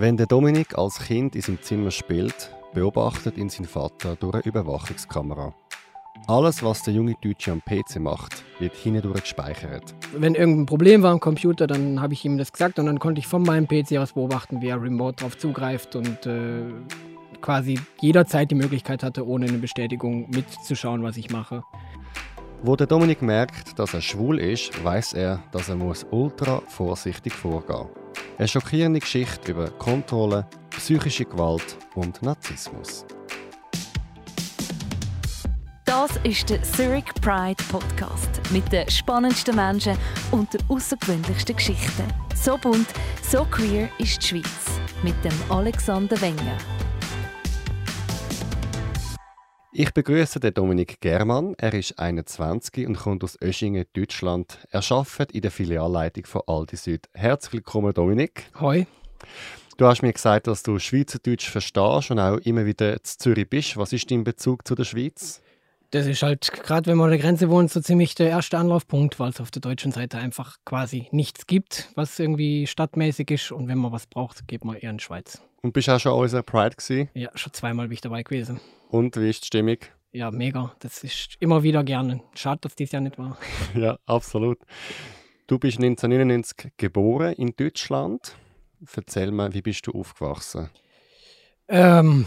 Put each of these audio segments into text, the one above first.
Wenn der Dominik als Kind in seinem Zimmer spielt, beobachtet ihn sein Vater durch eine Überwachungskamera. Alles, was der junge Deutsche am PC macht, wird hindurch gespeichert. Wenn irgendein Problem war am Computer, dann habe ich ihm das gesagt und dann konnte ich von meinem PC aus beobachten, wie er remote darauf zugreift und äh, quasi jederzeit die Möglichkeit hatte, ohne eine Bestätigung mitzuschauen, was ich mache. Wo der Dominik merkt, dass er schwul ist, weiß er, dass er muss ultra vorsichtig vorgehen muss. Eine schockierende Geschichte über Kontrolle, psychische Gewalt und Narzissmus. Das ist der Zurich Pride Podcast mit den spannendsten Menschen und den außergewöhnlichsten Geschichten. So bunt, so queer ist die Schweiz mit dem Alexander Wenger. Ich begrüße den Dominik Germann. Er ist 21 und kommt aus Öschingen, Deutschland. Er arbeitet in der Filialleitung von Aldi Süd. Herzlich willkommen, Dominik. Hoi. Du hast mir gesagt, dass du Schweizerdeutsch verstehst und auch immer wieder in Zürich bist. Was ist dein Bezug zu der Schweiz? Das ist halt, gerade wenn man an der Grenze wohnt, so ziemlich der erste Anlaufpunkt, weil es auf der deutschen Seite einfach quasi nichts gibt, was irgendwie stadtmäßig ist. Und wenn man was braucht, geht man eher in die Schweiz. Und bist du auch schon an unserer Pride gewesen? Ja, schon zweimal bin ich dabei gewesen. Und wie ist die Stimmung? Ja, mega. Das ist immer wieder gerne. Schade, dass dies Jahr nicht war. ja, absolut. Du bist 1999 geboren in Deutschland. Erzähl mal, wie bist du aufgewachsen? Ähm,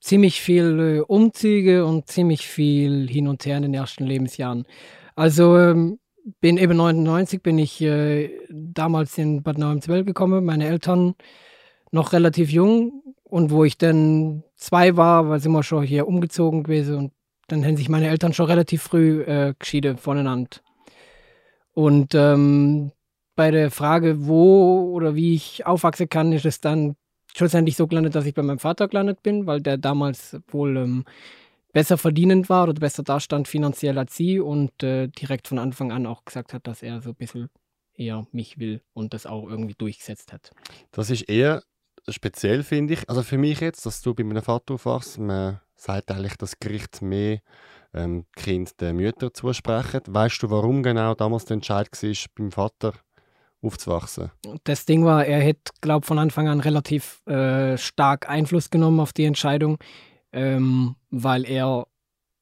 ziemlich viel äh, Umzüge und ziemlich viel hin und her in den ersten Lebensjahren. Also ähm, bin eben 99 bin ich äh, damals in Bad Nauheim-Zwell gekommen. Meine Eltern noch relativ jung und wo ich dann zwei war, war sind wir schon hier umgezogen gewesen und dann haben sich meine Eltern schon relativ früh äh, geschieden voneinander. Und ähm, bei der Frage, wo oder wie ich aufwachsen kann, ist es dann schlussendlich so gelandet, dass ich bei meinem Vater gelandet bin, weil der damals wohl ähm, besser verdienend war oder besser dastand finanziell als sie und äh, direkt von Anfang an auch gesagt hat, dass er so ein bisschen eher mich will und das auch irgendwie durchgesetzt hat. Das ist eher speziell, finde ich. Also für mich jetzt, dass du bei meinem Vater aufwachst, man sagt eigentlich, dass Gericht mehr ähm, Kind den Müttern zusprechen. Weißt du, warum genau damals der Entscheid war, beim Vater aufzuwachsen? Das Ding war, er hätte, glaube von Anfang an relativ äh, stark Einfluss genommen auf die Entscheidung, ähm, weil er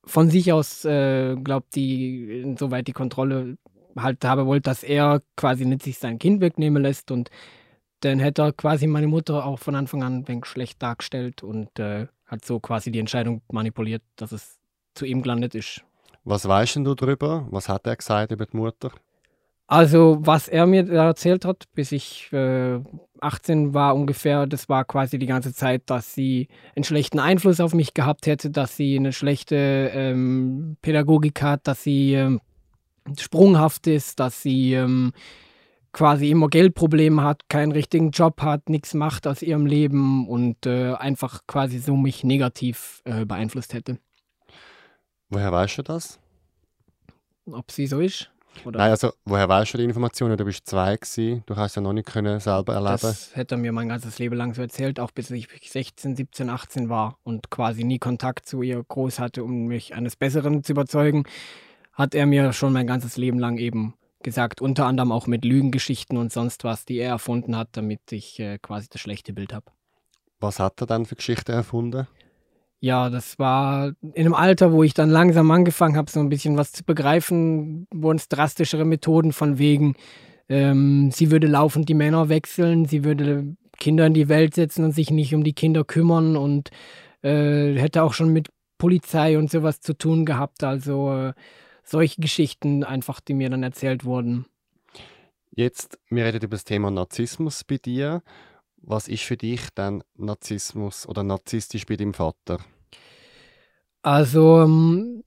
von sich aus, äh, glaubt, die, insoweit die Kontrolle halt haben wollte, dass er quasi nicht sich sein Kind wegnehmen lässt und dann hätte er quasi meine Mutter auch von Anfang an ein wenig schlecht dargestellt und äh, hat so quasi die Entscheidung manipuliert, dass es zu ihm gelandet ist. Was weißt du darüber? Was hat er gesagt über die Mutter? Also, was er mir erzählt hat, bis ich äh, 18 war ungefähr, das war quasi die ganze Zeit, dass sie einen schlechten Einfluss auf mich gehabt hätte, dass sie eine schlechte ähm, Pädagogik hat, dass sie ähm, sprunghaft ist, dass sie ähm, quasi immer Geldprobleme hat, keinen richtigen Job hat, nichts macht aus ihrem Leben und äh, einfach quasi so mich negativ äh, beeinflusst hätte. Woher weißt du das? Ob sie so ist? Oder? Nein, also woher weißt du die Informationen? Du bist zwei gewesen, du hast ja noch nicht können selber erleben. Das hätte er mir mein ganzes Leben lang so erzählt, auch bis ich 16, 17, 18 war und quasi nie Kontakt zu ihr groß hatte, um mich eines Besseren zu überzeugen, hat er mir schon mein ganzes Leben lang eben gesagt, unter anderem auch mit Lügengeschichten und sonst was, die er erfunden hat, damit ich äh, quasi das schlechte Bild habe. Was hat er dann für Geschichten erfunden? Ja, das war in einem Alter, wo ich dann langsam angefangen habe, so ein bisschen was zu begreifen, wurden es drastischere Methoden von wegen, ähm, sie würde laufend die Männer wechseln, sie würde Kinder in die Welt setzen und sich nicht um die Kinder kümmern und äh, hätte auch schon mit Polizei und sowas zu tun gehabt. Also äh, solche Geschichten einfach, die mir dann erzählt wurden. Jetzt, wir reden über das Thema Narzissmus bei dir. Was ist für dich dann Narzissmus oder narzisstisch bei deinem Vater? Also, ähm,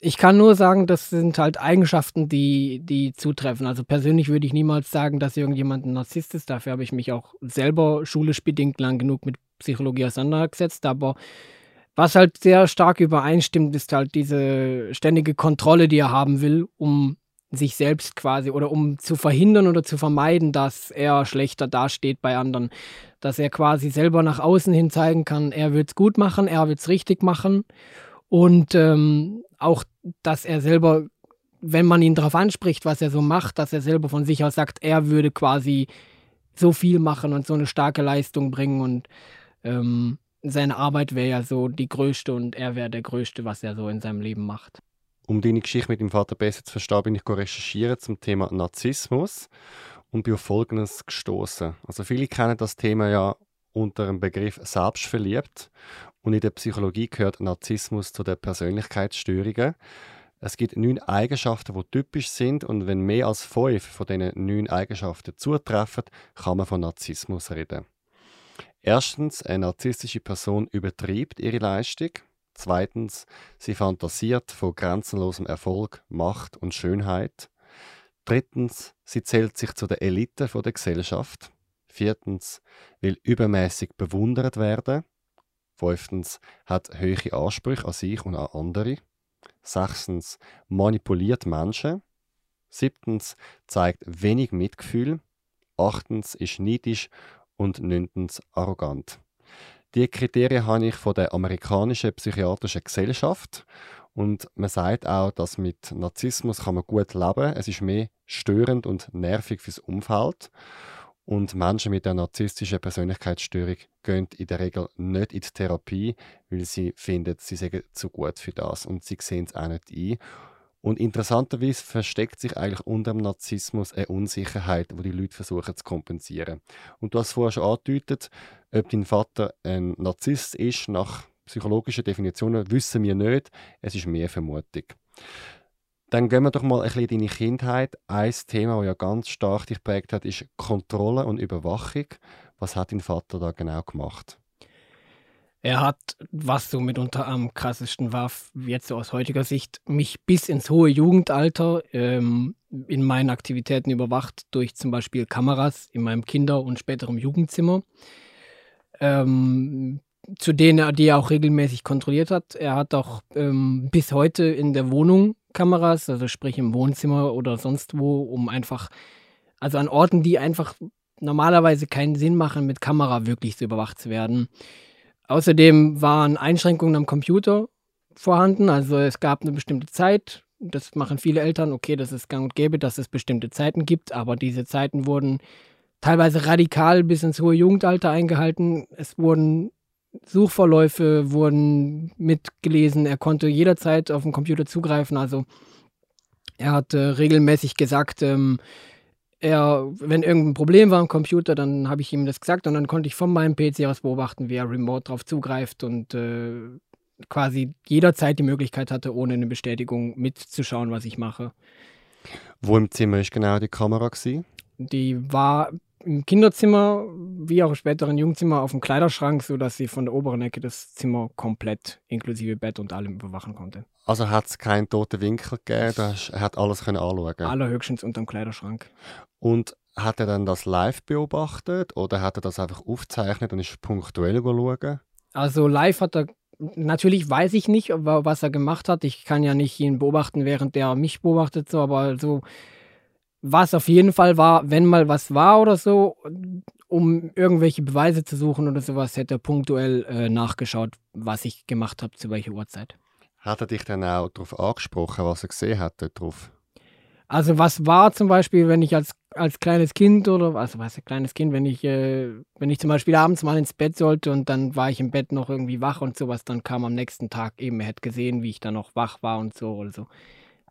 ich kann nur sagen, das sind halt Eigenschaften, die, die zutreffen. Also persönlich würde ich niemals sagen, dass irgendjemand ein Narzisst ist. Dafür habe ich mich auch selber schulisch bedingt lang genug mit Psychologie auseinandergesetzt. Aber was halt sehr stark übereinstimmt, ist halt diese ständige Kontrolle, die er haben will, um sich selbst quasi oder um zu verhindern oder zu vermeiden, dass er schlechter dasteht bei anderen. Dass er quasi selber nach außen hin zeigen kann, er wird es gut machen, er wird es richtig machen. Und ähm, auch, dass er selber, wenn man ihn darauf anspricht, was er so macht, dass er selber von sich aus sagt, er würde quasi so viel machen und so eine starke Leistung bringen und ähm, seine Arbeit wäre ja so die größte und er wäre der größte, was er so in seinem Leben macht. Um deine Geschichte mit dem Vater besser zu verstehen, bin ich recherchiert zum Thema Narzissmus und bin auf Folgendes gestoßen. Also viele kennen das Thema ja unter dem Begriff selbstverliebt und in der Psychologie gehört Narzissmus zu den Persönlichkeitsstörungen. Es gibt neun Eigenschaften, die typisch sind und wenn mehr als fünf von diesen neun Eigenschaften zutreffen, kann man von Narzissmus reden. Erstens, eine narzisstische Person übertreibt ihre Leistung. Zweitens, sie fantasiert von grenzenlosem Erfolg, Macht und Schönheit. Drittens, sie zählt sich zu der Elite der Gesellschaft. Viertens, will übermäßig bewundert werden. Fünftens, hat hohe Ansprüche an sich und an andere. Sechstens, manipuliert Menschen. Siebtens, zeigt wenig Mitgefühl. Achtens, ist neidisch. Und neuntens, arrogant. Die Kriterien habe ich von der amerikanischen psychiatrischen Gesellschaft und man sagt auch, dass mit Narzissmus kann man gut leben. Es ist mehr störend und nervig fürs Umfeld. Und Menschen mit einer narzisstischen Persönlichkeitsstörung gehen in der Regel nicht in die Therapie, weil sie finden, sie seien zu gut für das und sie sehen es auch nicht ein. Und interessanterweise versteckt sich eigentlich unter dem Narzissmus eine Unsicherheit, wo die Leute versuchen zu kompensieren. Und du hast vorher schon angedeutet, ob dein Vater ein Narzisst ist, nach psychologischen Definitionen, wissen wir nicht. Es ist mehr Vermutung. Dann gehen wir doch mal ein bisschen in deine Kindheit. Ein Thema, das ja ganz stark dich prägt hat, ist Kontrolle und Überwachung. Was hat dein Vater da genau gemacht? Er hat, was so mitunter am krassesten war, jetzt so aus heutiger Sicht, mich bis ins hohe Jugendalter ähm, in meinen Aktivitäten überwacht durch zum Beispiel Kameras in meinem Kinder- und späterem Jugendzimmer, ähm, zu denen er die er auch regelmäßig kontrolliert hat. Er hat auch ähm, bis heute in der Wohnung Kameras, also sprich im Wohnzimmer oder sonst wo, um einfach, also an Orten, die einfach normalerweise keinen Sinn machen, mit Kamera wirklich so überwacht zu werden. Außerdem waren Einschränkungen am Computer vorhanden. Also es gab eine bestimmte Zeit. Das machen viele Eltern. Okay, das ist gang und gäbe, dass es bestimmte Zeiten gibt. Aber diese Zeiten wurden teilweise radikal bis ins hohe Jugendalter eingehalten. Es wurden Suchverläufe wurden mitgelesen. Er konnte jederzeit auf den Computer zugreifen. Also er hat äh, regelmäßig gesagt, ähm, er, wenn irgendein Problem war am Computer, dann habe ich ihm das gesagt und dann konnte ich von meinem PC aus beobachten, wie er remote darauf zugreift und äh, quasi jederzeit die Möglichkeit hatte, ohne eine Bestätigung mitzuschauen, was ich mache. Wo im Zimmer ist genau die Kamera? Gewesen? Die war im Kinderzimmer wie auch im späteren Jugendzimmer auf dem Kleiderschrank, sodass sie von der oberen Ecke das Zimmer komplett inklusive Bett und allem überwachen konnte. Also hat es keinen toten Winkel gegeben, er hat alles können anschauen Allerhöchstens unter dem Kleiderschrank. Und hat er dann das live beobachtet oder hat er das einfach aufgezeichnet und ist punktuell schauen? Also live hat er, natürlich weiß ich nicht, was er gemacht hat. Ich kann ja nicht ihn beobachten, während er mich beobachtet, so, aber so was auf jeden Fall war, wenn mal was war oder so, um irgendwelche Beweise zu suchen oder sowas, hätte er punktuell äh, nachgeschaut, was ich gemacht habe, zu welcher Uhrzeit. Hat er dich dann auch darauf angesprochen, was er gesehen hat darauf? Also was war zum Beispiel, wenn ich als, als kleines Kind oder also was kleines Kind, wenn ich äh, wenn ich zum Beispiel abends mal ins Bett sollte und dann war ich im Bett noch irgendwie wach und sowas, dann kam am nächsten Tag eben, er hätte gesehen, wie ich dann noch wach war und so oder so.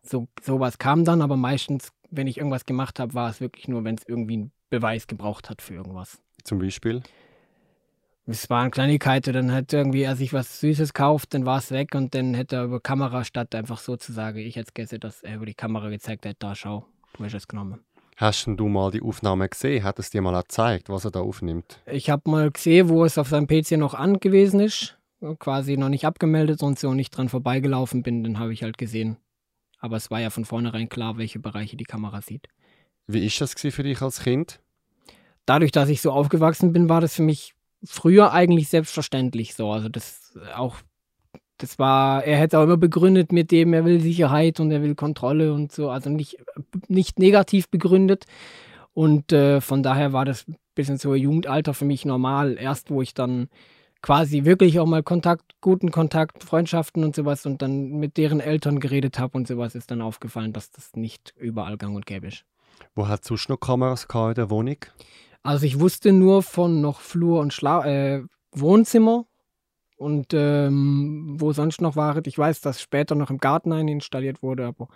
So sowas kam dann, aber meistens, wenn ich irgendwas gemacht habe, war es wirklich nur, wenn es irgendwie einen Beweis gebraucht hat für irgendwas. Zum Beispiel? es waren Kleinigkeiten, dann hat irgendwie er sich was Süßes kauft, dann war es weg und dann hätte er über Kamera statt einfach so zu sagen, ich hätte es dass er über die Kamera gezeigt hat, da schau, du hast es genommen. Hast du mal die Aufnahme gesehen? Hat es dir mal gezeigt, was er da aufnimmt? Ich habe mal gesehen, wo es auf seinem PC noch angewiesen ist, quasi noch nicht abgemeldet und so nicht dran vorbeigelaufen bin, dann habe ich halt gesehen. Aber es war ja von vornherein klar, welche Bereiche die Kamera sieht. Wie ist das für dich als Kind? Dadurch, dass ich so aufgewachsen bin, war das für mich früher eigentlich selbstverständlich so. Also das auch, das war, er hätte auch immer begründet mit dem, er will Sicherheit und er will Kontrolle und so. Also nicht, nicht negativ begründet. Und äh, von daher war das bis ins hohe Jugendalter für mich normal. Erst wo ich dann quasi wirklich auch mal Kontakt, guten Kontakt, Freundschaften und sowas und dann mit deren Eltern geredet habe und sowas, ist dann aufgefallen, dass das nicht überall gang und gäbe ist. Wo hat sonst noch Kameras in der Wohnung? Also ich wusste nur von noch Flur und Schla äh, Wohnzimmer und ähm, wo sonst noch war. Ich weiß, dass später noch im Garten ein installiert wurde, aber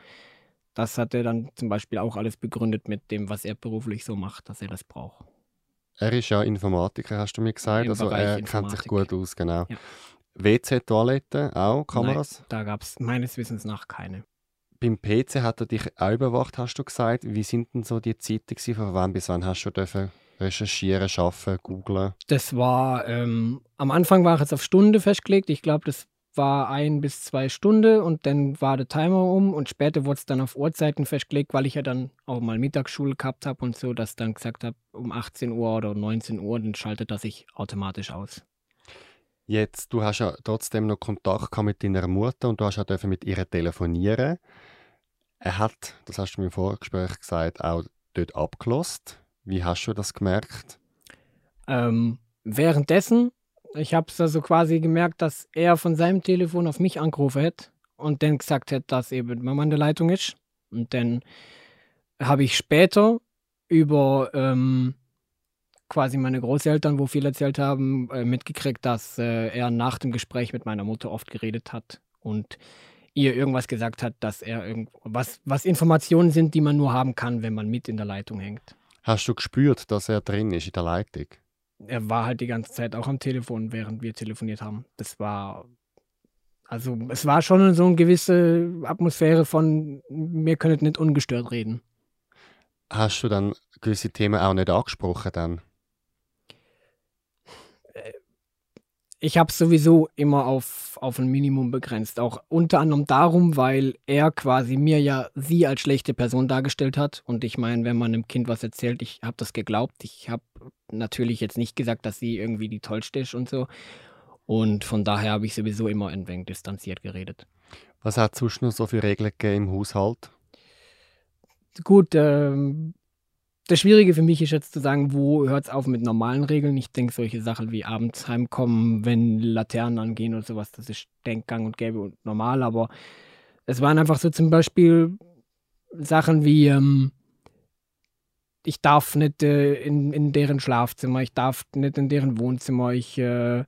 das hat er dann zum Beispiel auch alles begründet mit dem, was er beruflich so macht, dass er das braucht. Er ist ja Informatiker, hast du mir gesagt. Im also Bereich er kennt sich gut aus, genau. Ja. WC-Toilette auch, Kameras? Nein, da gab es meines Wissens nach keine. Beim PC hat er dich auch überwacht, hast du gesagt. Wie sind denn so die Zeiten gewesen? Von wann bis wann hast du dürfen recherchieren, arbeiten, googlen? Das war, ähm, am Anfang war es auf Stunde festgelegt. Ich glaube, das war ein bis zwei Stunden und dann war der Timer um und später wurde es dann auf Uhrzeiten festgelegt, weil ich ja dann auch mal Mittagsschule gehabt habe und so, dass dann gesagt habe, um 18 Uhr oder 19 Uhr, dann schaltet das sich automatisch aus. Jetzt, du hast ja trotzdem noch Kontakt gehabt mit deiner Mutter und du hast ja mit ihr telefonieren. Er hat, das hast du mir im Vorgespräch gesagt, auch dort abgelost. Wie hast du das gemerkt? Ähm, währenddessen, ich habe es also quasi gemerkt, dass er von seinem Telefon auf mich angerufen hat und dann gesagt hat, dass eben Mama in der Leitung ist. Und dann habe ich später über ähm, quasi meine Großeltern, wo viel erzählt haben, äh, mitgekriegt, dass äh, er nach dem Gespräch mit meiner Mutter oft geredet hat und ihr irgendwas gesagt hat, dass er irgend was, was Informationen sind, die man nur haben kann, wenn man mit in der Leitung hängt. Hast du gespürt, dass er drin ist in der Leitung? Er war halt die ganze Zeit auch am Telefon, während wir telefoniert haben. Das war, also es war schon so eine gewisse Atmosphäre von, wir können nicht ungestört reden. Hast du dann gewisse Themen auch nicht angesprochen dann? Ich habe es sowieso immer auf, auf ein Minimum begrenzt. Auch unter anderem darum, weil er quasi mir ja sie als schlechte Person dargestellt hat. Und ich meine, wenn man einem Kind was erzählt, ich habe das geglaubt. Ich habe natürlich jetzt nicht gesagt, dass sie irgendwie die Tollste ist und so. Und von daher habe ich sowieso immer ein wenig distanziert geredet. Was hat noch so für Regeln gegeben im Haushalt? Gut, ähm, das Schwierige für mich ist jetzt zu sagen, wo hört es auf mit normalen Regeln. Ich denke, solche Sachen wie abends heimkommen, wenn Laternen angehen oder sowas, das ist Denkgang und gäbe und normal. Aber es waren einfach so zum Beispiel Sachen wie, ähm, ich darf nicht äh, in, in deren Schlafzimmer, ich darf nicht in deren Wohnzimmer, ich äh,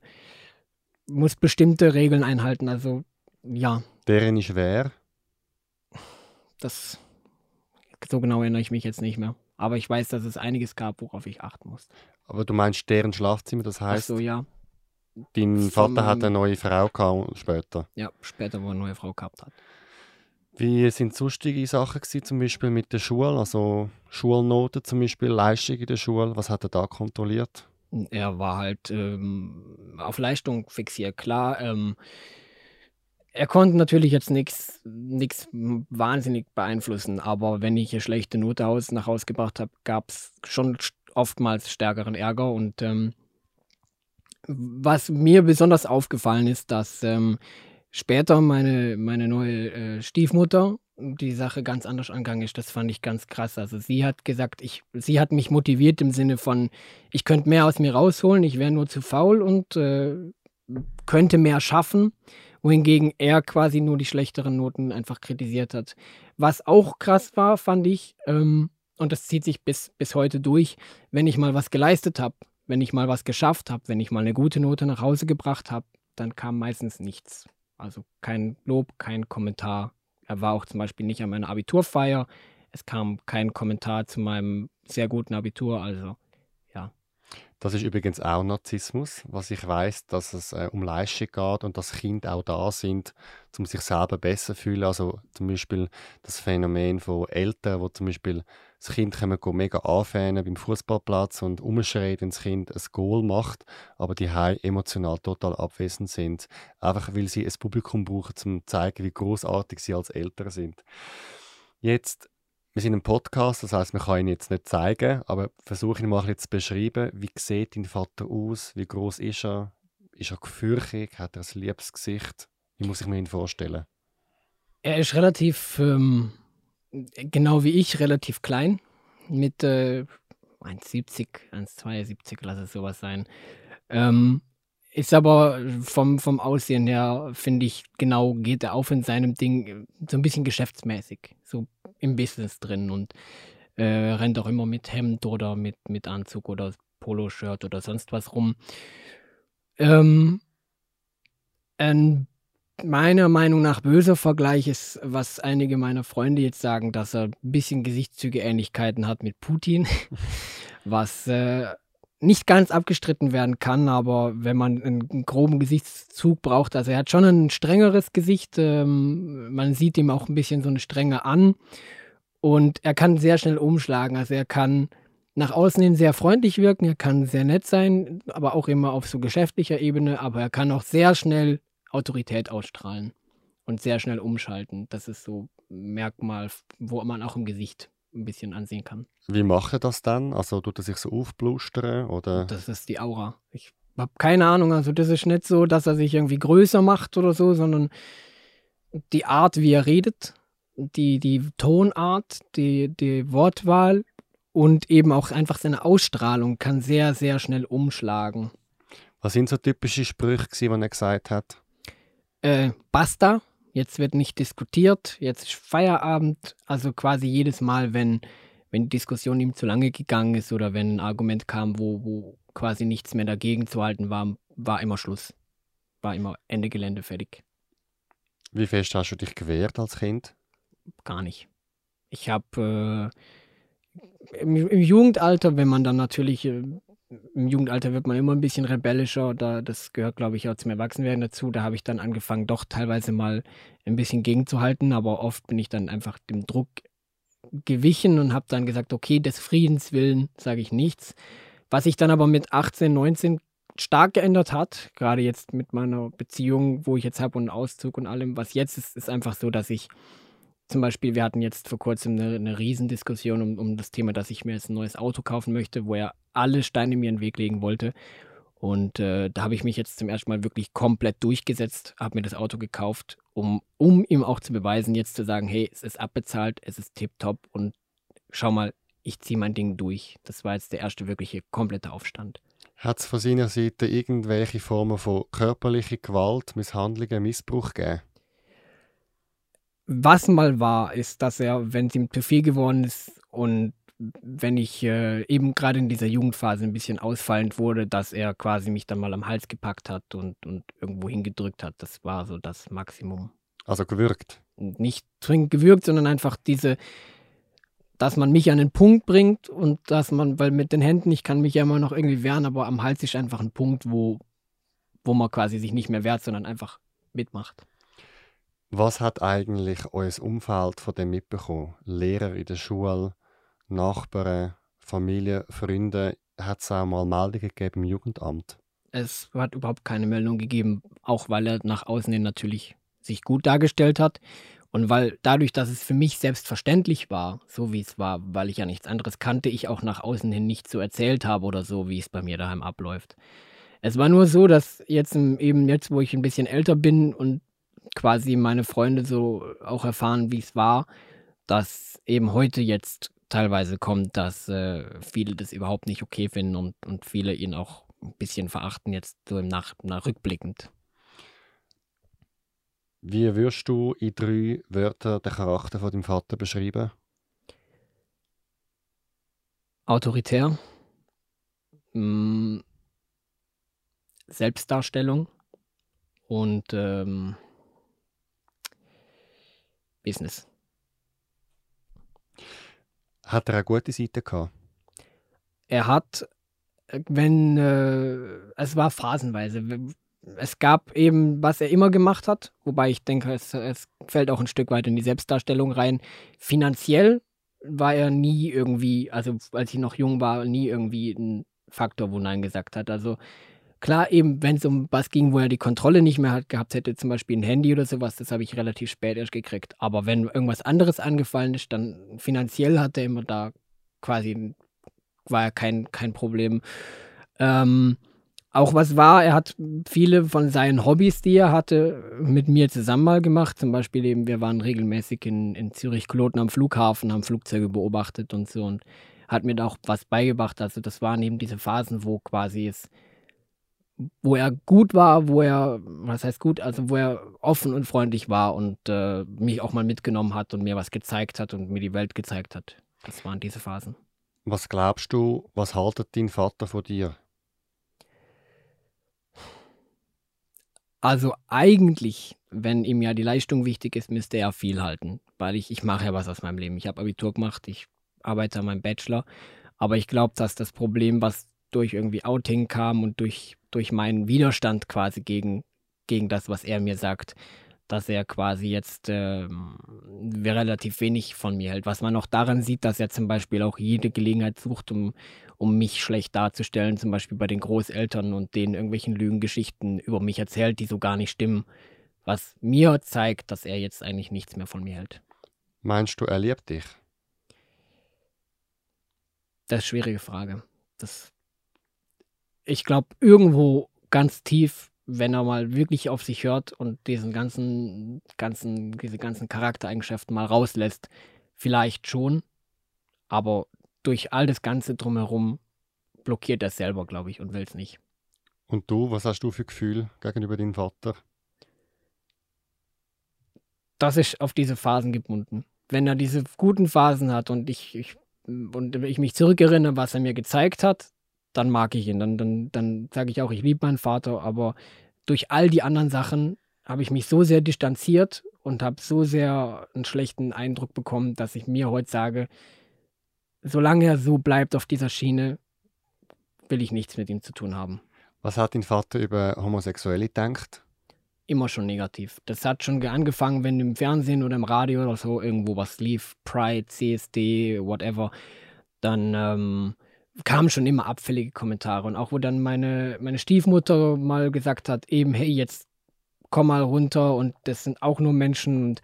muss bestimmte Regeln einhalten. Also ja, Deren ist wer? das so genau erinnere ich mich jetzt nicht mehr. Aber ich weiß, dass es einiges gab, worauf ich achten muss. Aber du meinst deren Schlafzimmer, das Ach heißt, so, ja. dein Vater hat eine neue Frau gehabt später. Ja, später, wo er eine neue Frau gehabt hat. Wie sind sonstige Sachen gewesen, zum Beispiel mit der Schule, also Schulnoten zum Beispiel, Leistung in der Schule, was hat er da kontrolliert? Er war halt ähm, auf Leistung fixiert. Klar, ähm, er konnte natürlich jetzt nichts wahnsinnig beeinflussen, aber wenn ich eine schlechte Note aus, nach Hause gebracht habe, gab es schon oftmals stärkeren Ärger. Und ähm, was mir besonders aufgefallen ist, dass ähm, später meine, meine neue äh, Stiefmutter die Sache ganz anders angegangen ist. Das fand ich ganz krass. Also sie hat gesagt, ich, sie hat mich motiviert im Sinne von, ich könnte mehr aus mir rausholen, ich wäre nur zu faul und äh, könnte mehr schaffen, wohingegen er quasi nur die schlechteren Noten einfach kritisiert hat. Was auch krass war, fand ich, ähm, und das zieht sich bis, bis heute durch, wenn ich mal was geleistet habe, wenn ich mal was geschafft habe, wenn ich mal eine gute Note nach Hause gebracht habe, dann kam meistens nichts. Also kein Lob, kein Kommentar. Er war auch zum Beispiel nicht an meiner Abiturfeier. Es kam kein Kommentar zu meinem sehr guten Abitur. Also Das ist übrigens auch Narzissmus, was ich weiß, dass es äh, um Leistung geht und dass Kinder auch da sind, um sich selber besser zu fühlen. Also zum Beispiel das Phänomen von Eltern, wo zum Beispiel das Kind können mega anfähnen beim Fußballplatz und umschreien, wenn das Kind ein Goal macht, aber die emotional total abwesend sind, einfach weil sie ein Publikum brauchen, um zu zeigen, wie großartig sie als Eltern sind. Jetzt wir sind ein Podcast, das heißt, man kann ihn jetzt nicht zeigen, aber versuche ihn mal ein zu beschreiben. Wie sieht dein Vater aus? Wie groß ist er? Ist er gefürchtig? Hat er ein liebes Gesicht? Wie muss ich mir ihn vorstellen? er ist relativ, ähm, genau wie ich, relativ klein. Mit äh, 1,70, 1,72, lass es sowas sein. Ähm, ist aber vom, vom Aussehen her, finde ich, genau, geht er auf in seinem Ding äh, so ein bisschen geschäftsmäßig, so im Business drin. Und äh, rennt auch immer mit Hemd oder mit, mit Anzug oder Poloshirt oder sonst was rum. Ähm, ein meiner Meinung nach böser Vergleich ist, was einige meiner Freunde jetzt sagen, dass er ein bisschen Gesichtszüge-Ähnlichkeiten hat mit Putin, was äh, nicht ganz abgestritten werden kann, aber wenn man einen, groben Gesichtszug braucht, also er hat schon ein strengeres Gesicht, ähm, man sieht ihm auch ein bisschen so eine Strenge an und er kann sehr schnell umschlagen, also er kann nach außen hin sehr freundlich wirken, er kann sehr nett sein, aber auch immer auf so geschäftlicher Ebene, aber er kann auch sehr schnell Autorität ausstrahlen und sehr schnell umschalten. Das ist so ein Merkmal, wo man auch im Gesicht ein bisschen ansehen kann. Wie macht er das dann? Also tut er sich so aufblustern oder? Das ist die Aura. Ich habe keine Ahnung. Also das ist nicht so, dass er sich irgendwie größer macht oder so, sondern die Art, wie er redet, die, die Tonart, die, die Wortwahl und eben auch einfach seine Ausstrahlung kann sehr, sehr schnell umschlagen. Was sind so typische Sprüche, die er gesagt hat? äh, basta, jetzt wird nicht diskutiert, jetzt ist Feierabend. Also quasi jedes Mal, wenn, wenn die Diskussion ihm zu lange gegangen ist oder wenn ein Argument kam, wo, wo quasi nichts mehr dagegen zu halten war, war immer Schluss. War immer Ende Gelände fertig. Wie fest hast du dich gewehrt als Kind? Gar nicht. Ich habe äh, im, im, Jugendalter, wenn man dann natürlich äh, im Jugendalter wird man immer ein bisschen rebellischer. Da, das gehört, glaube ich, auch zum Erwachsenwerden dazu. Da habe ich dann angefangen, doch teilweise mal ein bisschen gegenzuhalten, aber oft bin ich dann einfach dem Druck gewichen und habe dann gesagt, okay, des Friedens willen sage ich nichts. Was sich dann aber mit 18, 19 stark geändert hat, gerade jetzt mit meiner Beziehung, wo ich jetzt habe und Auszug und allem, was jetzt ist, ist einfach so, dass ich zum Beispiel, wir hatten jetzt vor kurzem eine, eine Riesendiskussion um, um das Thema, dass ich mir jetzt ein neues Auto kaufen möchte, wo er alle Steine mir in den Weg legen wollte. Und äh, da habe ich mich jetzt zum ersten Mal wirklich komplett durchgesetzt, habe mir das Auto gekauft, um, um ihm auch zu beweisen, jetzt zu sagen, hey, es ist abbezahlt, es ist tipptopp und schau mal, ich ziehe mein Ding durch. Das war jetzt der erste wirkliche komplette Aufstand. Hat es von seiner Seite irgendwelche Formen von körperlicher Gewalt, Misshandlungen, Missbrauch gegeben? Was mal war, ist, dass er, wenn es ihm zu viel geworden ist und wenn ich äh, eben gerade in dieser Jugendphase ein bisschen ausfallend wurde, dass er quasi mich dann mal am Hals gepackt hat und, und irgendwo hingedrückt hat. Das war so das Maximum. Also gewürgt? Nicht dringend gewürgt, sondern einfach diese, dass man mich an den Punkt bringt und dass man, weil mit den Händen, ich kann mich ja immer noch irgendwie wehren, aber am Hals ist einfach ein Punkt, wo, wo man quasi sich nicht mehr wehrt, sondern einfach mitmacht. Was hat eigentlich euer Umfeld von dem mitbekommen? Lehrer in der Schule, Nachbarn, Familie, Freunde? Hat es auch mal Meldungen gegeben im Jugendamt? Es hat überhaupt keine Meldung gegeben, auch weil er nach außen hin natürlich sich gut dargestellt hat. Und weil dadurch, dass es für mich selbstverständlich war, so wie es war, weil ich ja nichts anderes kannte, ich auch nach außen hin nicht so erzählt habe oder so, wie es bei mir daheim abläuft. Es war nur so, dass jetzt eben jetzt, wo ich ein bisschen älter bin und quasi meine Freunde so auch erfahren, wie es war, dass eben heute jetzt teilweise kommt, dass äh, viele das überhaupt nicht okay finden und, und viele ihn auch ein bisschen verachten, jetzt so im Nach, nach rückblickend. Wie würdest du in drei Wörtern den Charakter von deinem Vater beschreiben? Autoritär, mh, mm, Selbstdarstellung und ähm, Business. Hat er eine gute Seite gehabt? Er hat, wenn, äh, es war phasenweise. Es gab eben, was er immer gemacht hat, wobei ich denke, es, es fällt auch ein Stück weit in die Selbstdarstellung rein. Finanziell war er nie irgendwie, also als ich noch jung war, nie irgendwie ein Faktor, wo Nein gesagt hat. Also Klar, eben, wenn es um was ging, wo er die Kontrolle nicht mehr hat, gehabt hätte, zum Beispiel ein Handy oder sowas, das habe ich relativ spät erst gekriegt. Aber wenn irgendwas anderes angefallen ist, dann finanziell hat er immer da quasi, war ja kein, kein Problem. Ähm, auch was war, er hat viele von seinen Hobbys, die er hatte, mit mir zusammen mal gemacht. Zum Beispiel eben, wir waren regelmäßig in, in Zürich-Kloten am Flughafen, haben Flugzeuge beobachtet und so und hat mir da auch was beigebracht. Also das waren eben diese Phasen, wo quasi es wo er gut war, wo er, was heißt gut, also wo er offen und freundlich war und äh, mich auch mal mitgenommen hat und mir was gezeigt hat und mir die Welt gezeigt hat. Das waren diese Phasen. Was glaubst du, was haltet dein Vater von dir? Also eigentlich, wenn ihm ja die Leistung wichtig ist, müsste er viel halten, weil ich, ich mache ja was aus meinem Leben. Ich habe Abitur gemacht, ich arbeite an meinem Bachelor, aber ich glaube, dass das Problem, was durch irgendwie Outing kam und durch, durch meinen Widerstand quasi gegen, gegen das, was er mir sagt, dass er quasi jetzt äh, relativ wenig von mir hält. Was man auch daran sieht, dass er zum Beispiel auch jede Gelegenheit sucht, um, um mich schlecht darzustellen, zum Beispiel bei den Großeltern und denen irgendwelchen Lügengeschichten über mich erzählt, die so gar nicht stimmen, was mir zeigt, dass er jetzt eigentlich nichts mehr von mir hält. Meinst du, er liebt dich? Das ist eine schwierige Frage. Das, ich glaube, irgendwo ganz tief wenn er mal wirklich auf sich hört und diesen ganzen, ganzen, diese ganzen Charaktereigenschaften mal rauslässt, vielleicht schon, aber durch all das Ganze drumherum blockiert er es selber, glaube ich, und will es nicht. Und du, was hast du für Gefühl gegenüber deinem Vater? Das ist auf diese Phasen gebunden. Wenn er diese guten Phasen hat und ich, ich, und ich mich zurückerinnere, was er mir gezeigt hat, dann mag ich ihn. Dann, dann, dann sage ich auch, ich liebe meinen Vater, aber durch all die anderen Sachen habe ich mich so sehr distanziert und habe so sehr einen schlechten Eindruck bekommen, dass ich mir heute sage, solange er so bleibt auf dieser Schiene, will ich nichts mit ihm zu tun haben. Was hat dein Vater über Homosexuelle gedacht? Immer schon negativ. Das hat schon angefangen, wenn im Fernsehen oder im Radio oder so irgendwo was lief, Pride, CSD, whatever, dann ähm, kamen schon immer abfällige Kommentare. Und auch wo dann meine, meine Stiefmutter mal gesagt hat, eben, hey, jetzt komm mal runter und das sind auch nur Menschen und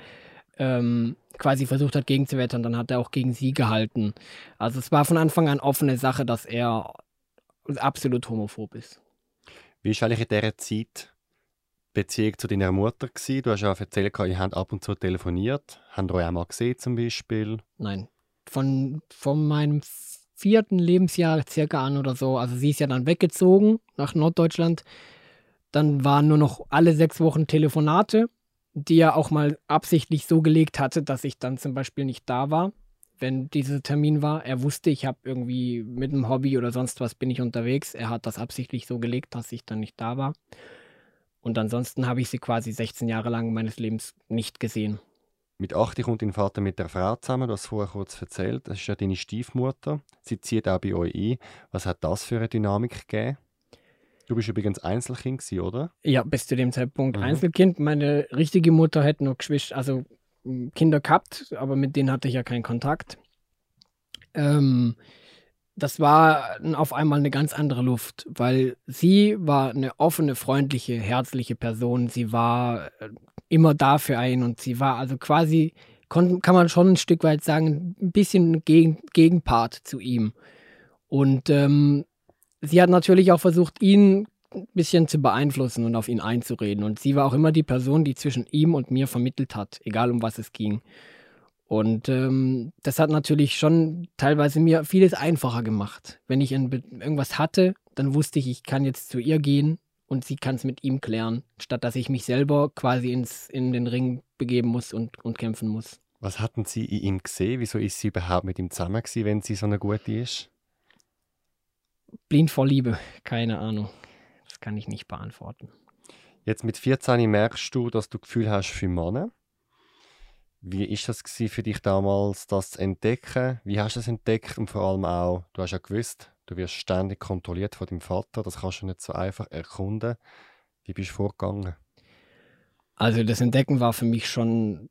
ähm, quasi versucht hat gegenzuwettern, dann hat er auch gegen sie gehalten. Also es war von Anfang an offene Sache, dass er absolut homophob ist. Wie war eigentlich in dieser Zeit Beziehung zu deiner Mutter? Gewesen? Du hast ja erzählt, ihr habt ab und zu telefoniert. Habt ihr euch auch mal gesehen zum Beispiel? Nein. Von, von meinem vierten Lebensjahr circa an oder so. Also sie ist ja dann weggezogen nach Norddeutschland. Dann waren nur noch alle sechs Wochen Telefonate, die er auch mal absichtlich so gelegt hatte, dass ich dann zum Beispiel nicht da war, wenn dieser Termin war. Er wusste, ich habe irgendwie mit einem Hobby oder sonst was bin ich unterwegs. Er hat das absichtlich so gelegt, dass ich dann nicht da war. Und ansonsten habe ich sie quasi 16 Jahre lang meines Lebens nicht gesehen. Mit 8 kommt dein Vater mit der Frau zusammen, du hast vorher kurz erzählt. Das ist ja deine Stiefmutter. Sie zieht auch bei euch ein. Was hat das für eine Dynamik gegeben? Du bist übrigens Einzelkind, oder? Ja, bis zu dem Zeitpunkt mhm. Einzelkind. Meine richtige Mutter hätte noch Geschwister, also Kinder gehabt, aber mit denen hatte ich ja keinen Kontakt. Ähm, das war auf einmal eine ganz andere Luft, weil sie war eine offene, freundliche, herzliche Person. Sie war äh, immer da für einen und sie war also quasi, kann man schon ein Stück weit sagen, ein bisschen Gegen, Gegenpart zu ihm. Und ähm, sie hat natürlich auch versucht, ihn ein bisschen zu beeinflussen und auf ihn einzureden. Und sie war auch immer die Person, die zwischen ihm und mir vermittelt hat, egal um was es ging. Und ähm, das hat natürlich schon teilweise mir vieles einfacher gemacht. Wenn ich irgendwas hatte, dann wusste ich, ich kann jetzt zu ihr gehen und sie kann es mit ihm klären, statt dass ich mich selber quasi ins, in den Ring begeben muss und, und kämpfen muss. Was hatten Sie in ihm gesehen? Wieso ist sie überhaupt mit ihm zusammen gewesen, wenn sie so eine gute ist? Blind vor Liebe, keine Ahnung. Das kann ich nicht beantworten. Jetzt mit 14 merkst du, dass du Gefühl hast für Männer. Wie ist das für dich damals, das zu entdecken? Wie hast du es entdeckt und vor allem auch, du hast ja gewusst, Du wirst ständig kontrolliert von deinem Vater. Das kannst du nicht so einfach erkunden. Wie bist du vorgegangen? Also das Entdecken war für mich schon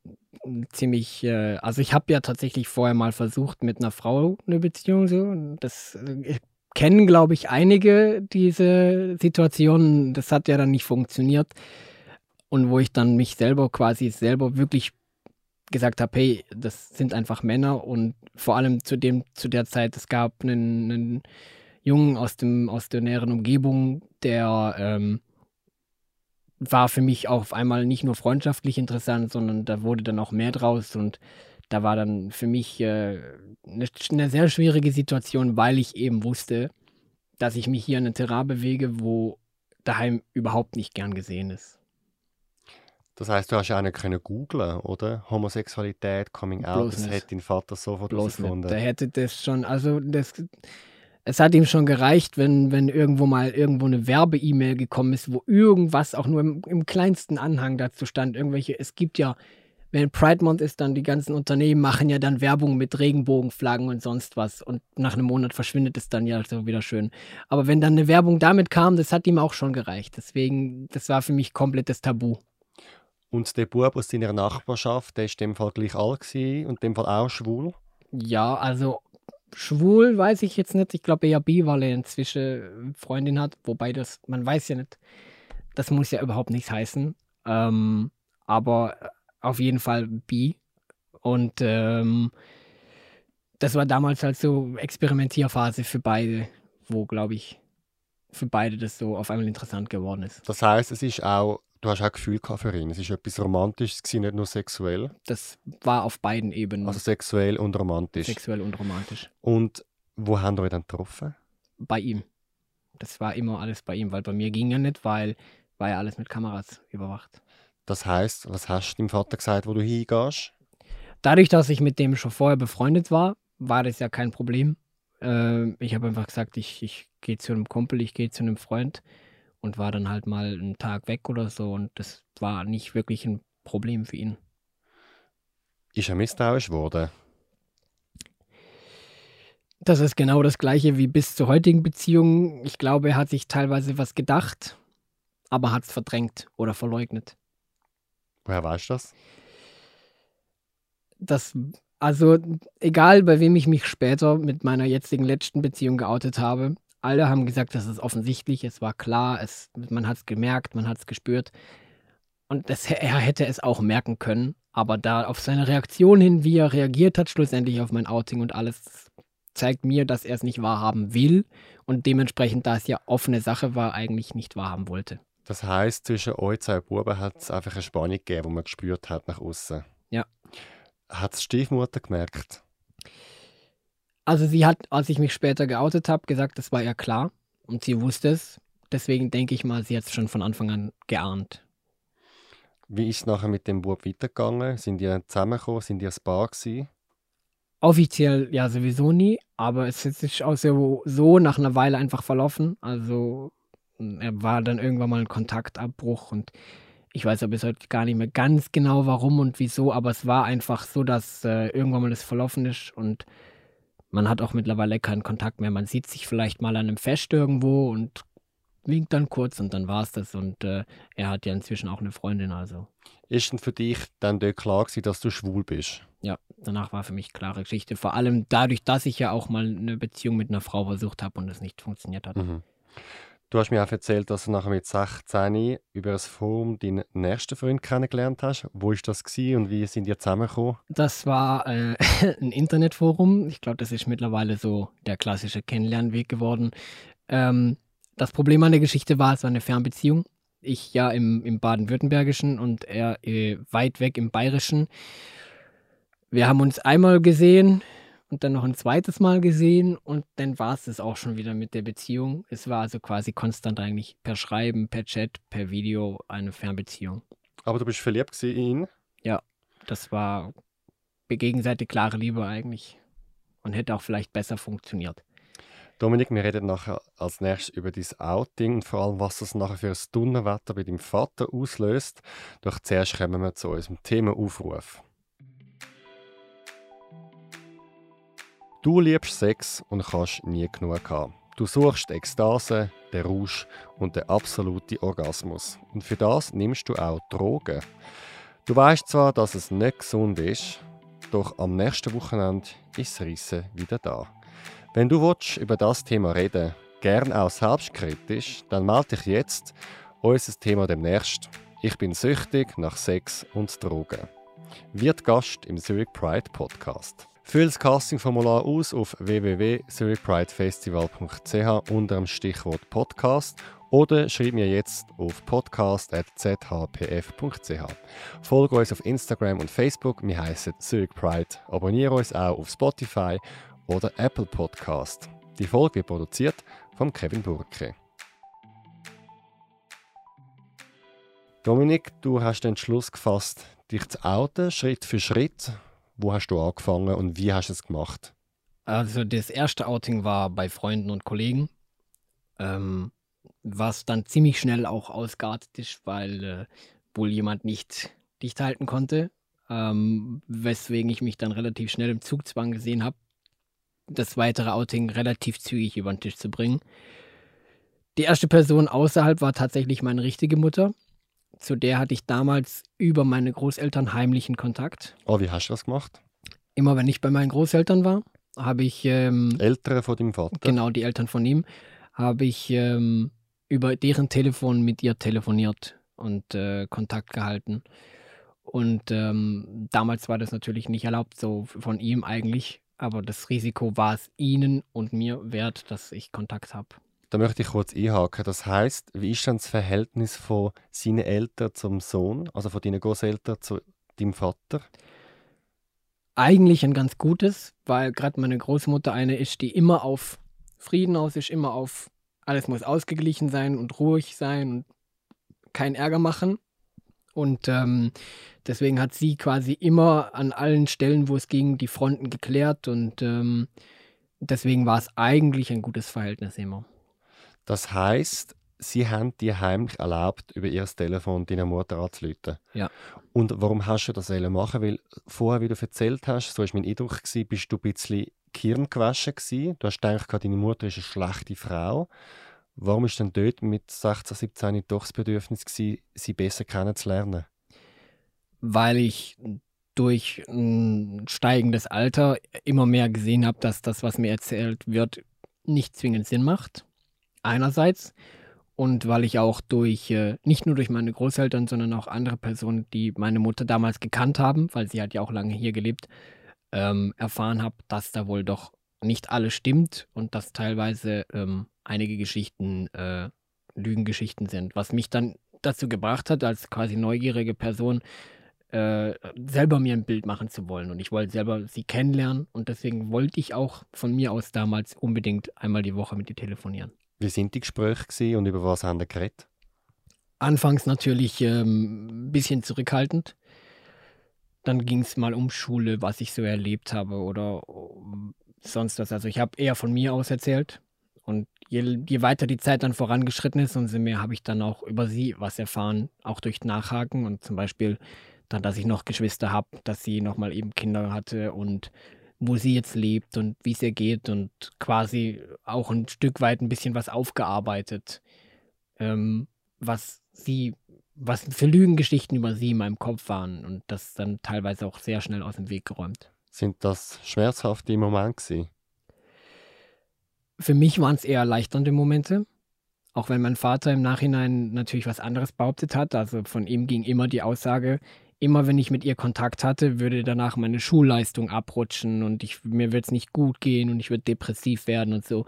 ziemlich. Äh, also ich habe ja tatsächlich vorher mal versucht mit einer Frau eine Beziehung so. Das äh, kennen, glaube ich, einige diese Situationen. Das hat ja dann nicht funktioniert. Und wo ich dann mich selber quasi selber wirklich gesagt habe, hey, das sind einfach Männer und vor allem zu dem zu der Zeit, es gab einen, einen Jungen aus dem aus der näheren Umgebung, der ähm, war für mich auch auf einmal nicht nur freundschaftlich interessant, sondern da wurde dann auch mehr draus und da war dann für mich äh, eine, eine, sehr schwierige Situation, weil ich eben wusste, dass ich mich hier in einem Terrain bewege, wo daheim überhaupt nicht gern gesehen ist. Das heißt, du hast ja auch nicht können googlen, oder? Homosexualität, Coming Out, Bloß das nicht. hätte dein Vater sofort nicht. Der hätte das schon, also das, es hat ihm schon gereicht, wenn, wenn irgendwo mal irgendwo eine Werbe-E-Mail gekommen ist, wo irgendwas auch nur im, im kleinsten Anhang dazu stand. Irgendwelche, es gibt ja, wenn Pride Month ist, dann die ganzen Unternehmen machen ja dann Werbung mit Regenbogenflaggen und sonst was. Und nach einem Monat verschwindet es dann ja so wieder schön. Aber wenn dann eine Werbung damit kam, das hat ihm auch schon gereicht. Deswegen, das war für mich komplettes Tabu. Und der Bub aus deiner Nachbarschaft, der ist in dem Fall gleich alt gewesen und in dem Fall auch schwul. Ja, also schwul weiß ich jetzt nicht. Ich glaube eher bi, weil er inzwischen Freundin hat. Wobei das, man weiß ja nicht. Das muss ja überhaupt nichts heißen. Ähm, aber auf jeden Fall bi. Und ähm, das war damals halt so Experimentierphase für beide, wo, glaube ich, für beide das so auf einmal interessant geworden ist. Das heißt, es ist auch, du hast auch Gefühl für ihn. Es ist etwas Romantisches, nicht nur sexuell. Das war auf beiden Ebenen Also sexuell und romantisch. sexuell und romantisch. Und wo haben wir dann getroffen? bei ihm. Das war immer alles bei ihm, weil bei mir ging ja nicht, weil war ja alles mit Kameras überwacht. Das heißt, was hast du deinem Vater gesagt, wo du hingehst? Dadurch, dass ich mit dem schon vorher befreundet war, war das ja kein Problem. Äh, ich habe einfach gesagt, ich, ich gehe zu einem Kumpel, ich gehe zu einem Freund und war dann halt mal einen Tag weg oder so und das war nicht wirklich ein Problem für ihn. Ist er misstrauisch geworden? Das ist genau das gleiche wie bis zur heutigen Beziehung. Ich glaube, er hat sich teilweise was gedacht, aber hat es verdrängt oder verleugnet. Woher weißt du das? das, also egal bei wem ich mich später mit meiner jetzigen letzten Beziehung geoutet habe, alle haben gesagt, das ist offensichtlich, es war klar, es, man hat es gemerkt, man hat es gespürt. Und das, er hätte es auch merken können, aber da auf seine Reaktion hin, wie er reagiert hat, schlussendlich auf mein Outing und alles, zeigt mir, dass er es nicht wahrhaben will und dementsprechend, da es ja offene Sache war, eigentlich nicht wahrhaben wollte. Das heißt, zwischen euch zwei Buben hat es einfach eine Spannung gegeben, die man gespürt hat nach außen. Ja. Hat die Stiefmutter gemerkt? Also sie hat, als ich mich später geoutet habe, gesagt, das war ihr klar und sie wusste es. Deswegen denke ich mal, sie hat es schon von Anfang an geahnt. Wie ist es nachher mit dem Bub weitergegangen? Sind die dann zusammengekommen? Sind die ein Paar gewesen? Offiziell ja sowieso nie, aber es ist sich auch so, so nach einer Weile einfach verlaufen. Also er war dann irgendwann mal ein Kontaktabbruch und ich weiß ja bis heute gar nicht mehr ganz genau warum und wieso, aber es war einfach so, dass äh, irgendwann mal das verlaufen ist und man hat auch mittlerweile keinen Kontakt mehr. Man sieht sich vielleicht mal an einem Fest irgendwo und winkt dann kurz und dann war es das. Und äh, er hat ja inzwischen auch eine Freundin, also Ist denn für dich dann dort klar gewesen, dass du schwul bist? ja, danach war für mich klare Geschichte. Vor allem dadurch, dass ich ja auch mal eine Beziehung mit einer Frau versucht habe und es nicht funktioniert hat. Mhm. Du hast mir auch erzählt, dass du nachher mit 16 über das Forum deinen nächsten Freund kennengelernt hast. Wo ist das gewesen und wie sind ihr zusammengekommen? Das war äh, ein Internetforum. Ich glaube, das ist mittlerweile so der klassische Kennenlernweg geworden. Ähm, das Problem an der Geschichte war, es war eine Fernbeziehung. Ich ja im, im Baden-Württembergischen und er äh, weit weg im Bayerischen. Wir haben uns einmal gesehen und dann noch ein zweites Mal gesehen und dann war es das auch schon wieder mit der Beziehung. Es war also quasi konstant eigentlich per Schreiben, per Chat, per Video eine Fernbeziehung. Aber du bist verliebt gewesen in ihn. Das war gegenseitig klare Liebe eigentlich und hätte auch vielleicht besser funktioniert. Dominik, wir reden nachher als nächstes über dein Outing und vor allem, was das nachher für ein Donnerwetter bei deinem Vater auslöst. Doch zuerst kommen wir zu unserem Themenaufruf. Du liebst Sex und kannst nie genug haben. Du suchst Ekstase, den Rausch und den absoluten Orgasmus. Und für das nimmst du auch Drogen. Du weißt zwar, dass es nicht gesund ist, doch am nächsten Wochenende ist das Rissen wieder da. Wenn du willst, über das Thema reden gern auch selbstkritisch, dann melde dich jetzt. Unser Thema demnächst. Ich bin süchtig nach Sex und Drogen. Wird Gast im Zurich Pride Podcast. Füll das Castingformular aus auf www.zurichpridefestival.ch unter dem Stichwort Podcast oder schreib mir jetzt auf podcast.zhpf.ch. Folge uns auf Instagram und Facebook, wir heißen Zurich Pride. Abonniere uns auch auf Spotify oder Apple Podcast. Die Folge wird produziert von Kevin Burke. Dominik, du hast den Entschluss gefasst, dich zu outen, Schritt für Schritt. Wo hast du angefangen und wie hast du es gemacht? Also das erste Outing war bei Freunden und Kollegen, ähm, was dann ziemlich schnell auch ausgeartet ist, weil äh, wohl jemand nicht dicht halten konnte, ähm, weswegen ich mich dann relativ schnell im Zugzwang gesehen habe, das weitere Outing relativ zügig über den Tisch zu bringen. Die erste Person außerhalb war tatsächlich meine richtige Mutter. Zu der hatte ich damals über meine Großeltern heimlichen Kontakt. Oh, wie hast du das gemacht? Immer wenn ich bei meinen Großeltern war, habe ich. Ähm, Eltern von deinem Vater? Genau, die Eltern von ihm, habe ich ähm, über deren Telefon mit ihr telefoniert und äh, Kontakt gehalten. Und ähm, damals war das natürlich nicht erlaubt, so von ihm eigentlich. Aber das Risiko war es ihnen und mir wert, dass ich Kontakt habe. Da möchte ich kurz einhaken. Das heißt, wie ist dann das Verhältnis von seinen Eltern zum Sohn, also von deinen Großeltern zu deinem Vater? Eigentlich ein ganz gutes, weil gerade meine Großmutter eine ist, die immer auf Frieden aus ist, immer auf alles muss ausgeglichen sein und ruhig sein und keinen Ärger machen. Und ähm, deswegen hat sie quasi immer an allen Stellen, wo es ging, die Fronten geklärt und ähm, deswegen war es eigentlich ein gutes Verhältnis immer. Das heißt, sie haben dir heimlich erlaubt, über ihr Telefon deiner Mutter anzuleiten. Ja. Und warum hast du das machen? Weil vorher, wie du erzählt hast, so war mein Eindruck, gewesen, bist du ein bisschen Kirn gewaschen gewesen. Du hast gedacht, deine Mutter ist eine schlechte Frau. Warum ist denn dort mit 16, 17 doch das Bedürfnis gewesen, sie besser kennenzulernen? Weil ich durch ein steigendes Alter immer mehr gesehen habe, dass das, was mir erzählt wird, nicht zwingend Sinn macht. Einerseits. Und weil ich auch durch, äh, nicht nur durch meine Großeltern, sondern auch andere Personen, die meine Mutter damals gekannt haben, weil sie hat ja auch lange hier gelebt, ähm, erfahren habe, dass da wohl doch nicht alles stimmt und dass teilweise ähm, einige Geschichten äh, Lügengeschichten sind, was mich dann dazu gebracht hat, als quasi neugierige Person äh, selber mir ein Bild machen zu wollen. Und ich wollte selber sie kennenlernen und deswegen wollte ich auch von mir aus damals unbedingt einmal die Woche mit ihr telefonieren. Wie sind die Gespräche und über was haben die geredet? Anfangs natürlich ähm, ein bisschen zurückhaltend. Dann ging es mal um Schule, was ich so erlebt habe oder sonst was. Also ich habe eher von mir aus erzählt. Und je, je, weiter die Zeit dann vorangeschritten ist, umso mehr habe ich dann auch über sie was erfahren, auch durch Nachhaken und zum Beispiel dann, dass ich noch Geschwister habe, dass sie nochmal eben Kinder hatte und wo sie jetzt lebt und wie es ihr geht und quasi auch ein Stück weit ein bisschen was aufgearbeitet, ähm, was sie, was für Lügengeschichten über sie in meinem Kopf waren und das dann teilweise auch sehr schnell aus dem Weg geräumt. Sind das schmerzhafte Momente? Für mich waren es eher erleichternde Momente. Auch wenn mein Vater im Nachhinein natürlich was anderes behauptet hat. Also von ihm ging immer die Aussage, immer wenn ich mit ihr Kontakt hatte, würde danach meine Schulleistung abrutschen und ich, mir wird es nicht gut gehen und ich würde depressiv werden und so.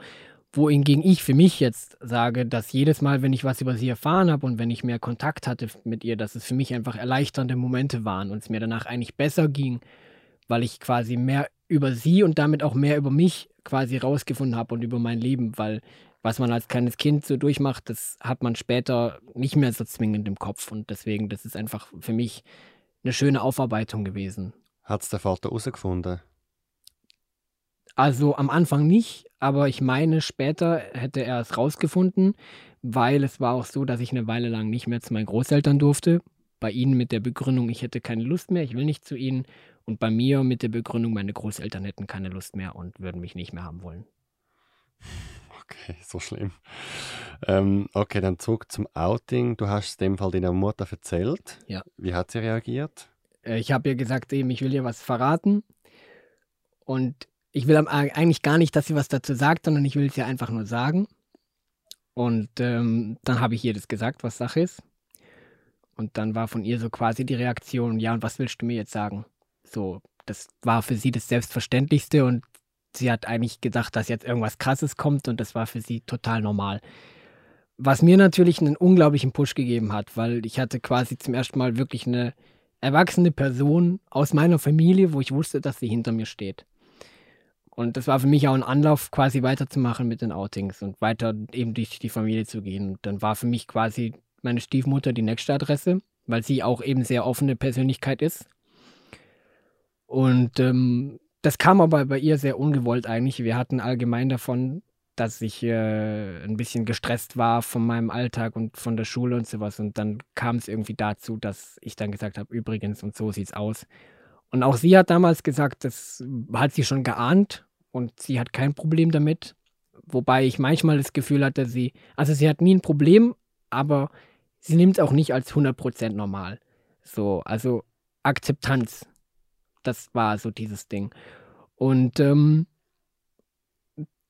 Wohingegen ich für mich jetzt sage, dass jedes Mal, wenn ich was über sie erfahren habe und wenn ich mehr Kontakt hatte mit ihr, dass es für mich einfach erleichternde Momente waren und es mir danach eigentlich besser ging, weil ich quasi mehr über sie und damit auch mehr über mich quasi rausgefunden habe und über mein Leben, weil was man als kleines Kind so durchmacht, das hat man später nicht mehr so zwingend im Kopf und deswegen, das ist einfach für mich eine schöne Aufarbeitung gewesen. Hat es der Vater herausgefunden? Also am Anfang nicht, aber ich meine, später hätte er es rausgefunden, weil es war auch so, dass ich eine Weile lang nicht mehr zu meinen Großeltern durfte. Bei ihnen mit der Begründung, ich hätte keine Lust mehr, ich will nicht zu ihnen. Und bei mir mit der Begründung, meine Großeltern hätten keine Lust mehr und würden mich nicht mehr haben wollen. Okay, so schlimm. Ähm, okay, dann zurück zum Outing. Du hast es dem Fall deiner Mutter erzählt. Ja. Wie hat sie reagiert? Äh, ich habe ihr gesagt, eben, ich will ihr was verraten. Und ich will eigentlich gar nicht, dass sie was dazu sagt, sondern ich will es ihr einfach nur sagen. Und ähm, dann habe ich ihr das gesagt, was Sache ist. Und dann war von ihr so quasi die Reaktion, ja, und was willst du mir jetzt sagen? So, das war für sie das Selbstverständlichste und sie hat eigentlich gedacht, dass jetzt irgendwas Krasses kommt und das war für sie total normal. Was mir natürlich einen unglaublichen Push gegeben hat, weil ich hatte quasi zum ersten Mal wirklich eine erwachsene Person aus meiner Familie, wo ich wusste, dass sie hinter mir steht. Und das war für mich auch ein Anlauf, quasi weiterzumachen mit den Outings und weiter eben durch die Familie zu gehen. Und dann war für mich quasi meine Stiefmutter die nächste Adresse, weil sie auch eben sehr offene Persönlichkeit ist. Und ähm, das kam aber bei ihr sehr ungewollt eigentlich. Wir hatten allgemein davon, dass ich äh, ein bisschen gestresst war von meinem Alltag und von der Schule und sowas. Und dann kam es irgendwie dazu, dass ich dann gesagt habe, übrigens, und so sieht's aus. Und auch sie hat damals gesagt, das hat sie schon geahnt und sie hat kein Problem damit. Wobei ich manchmal das Gefühl hatte, sie, also sie hat nie ein Problem, aber sie nimmt es auch nicht als 100% normal. So, also Akzeptanz. Das war so dieses Ding. Und ähm,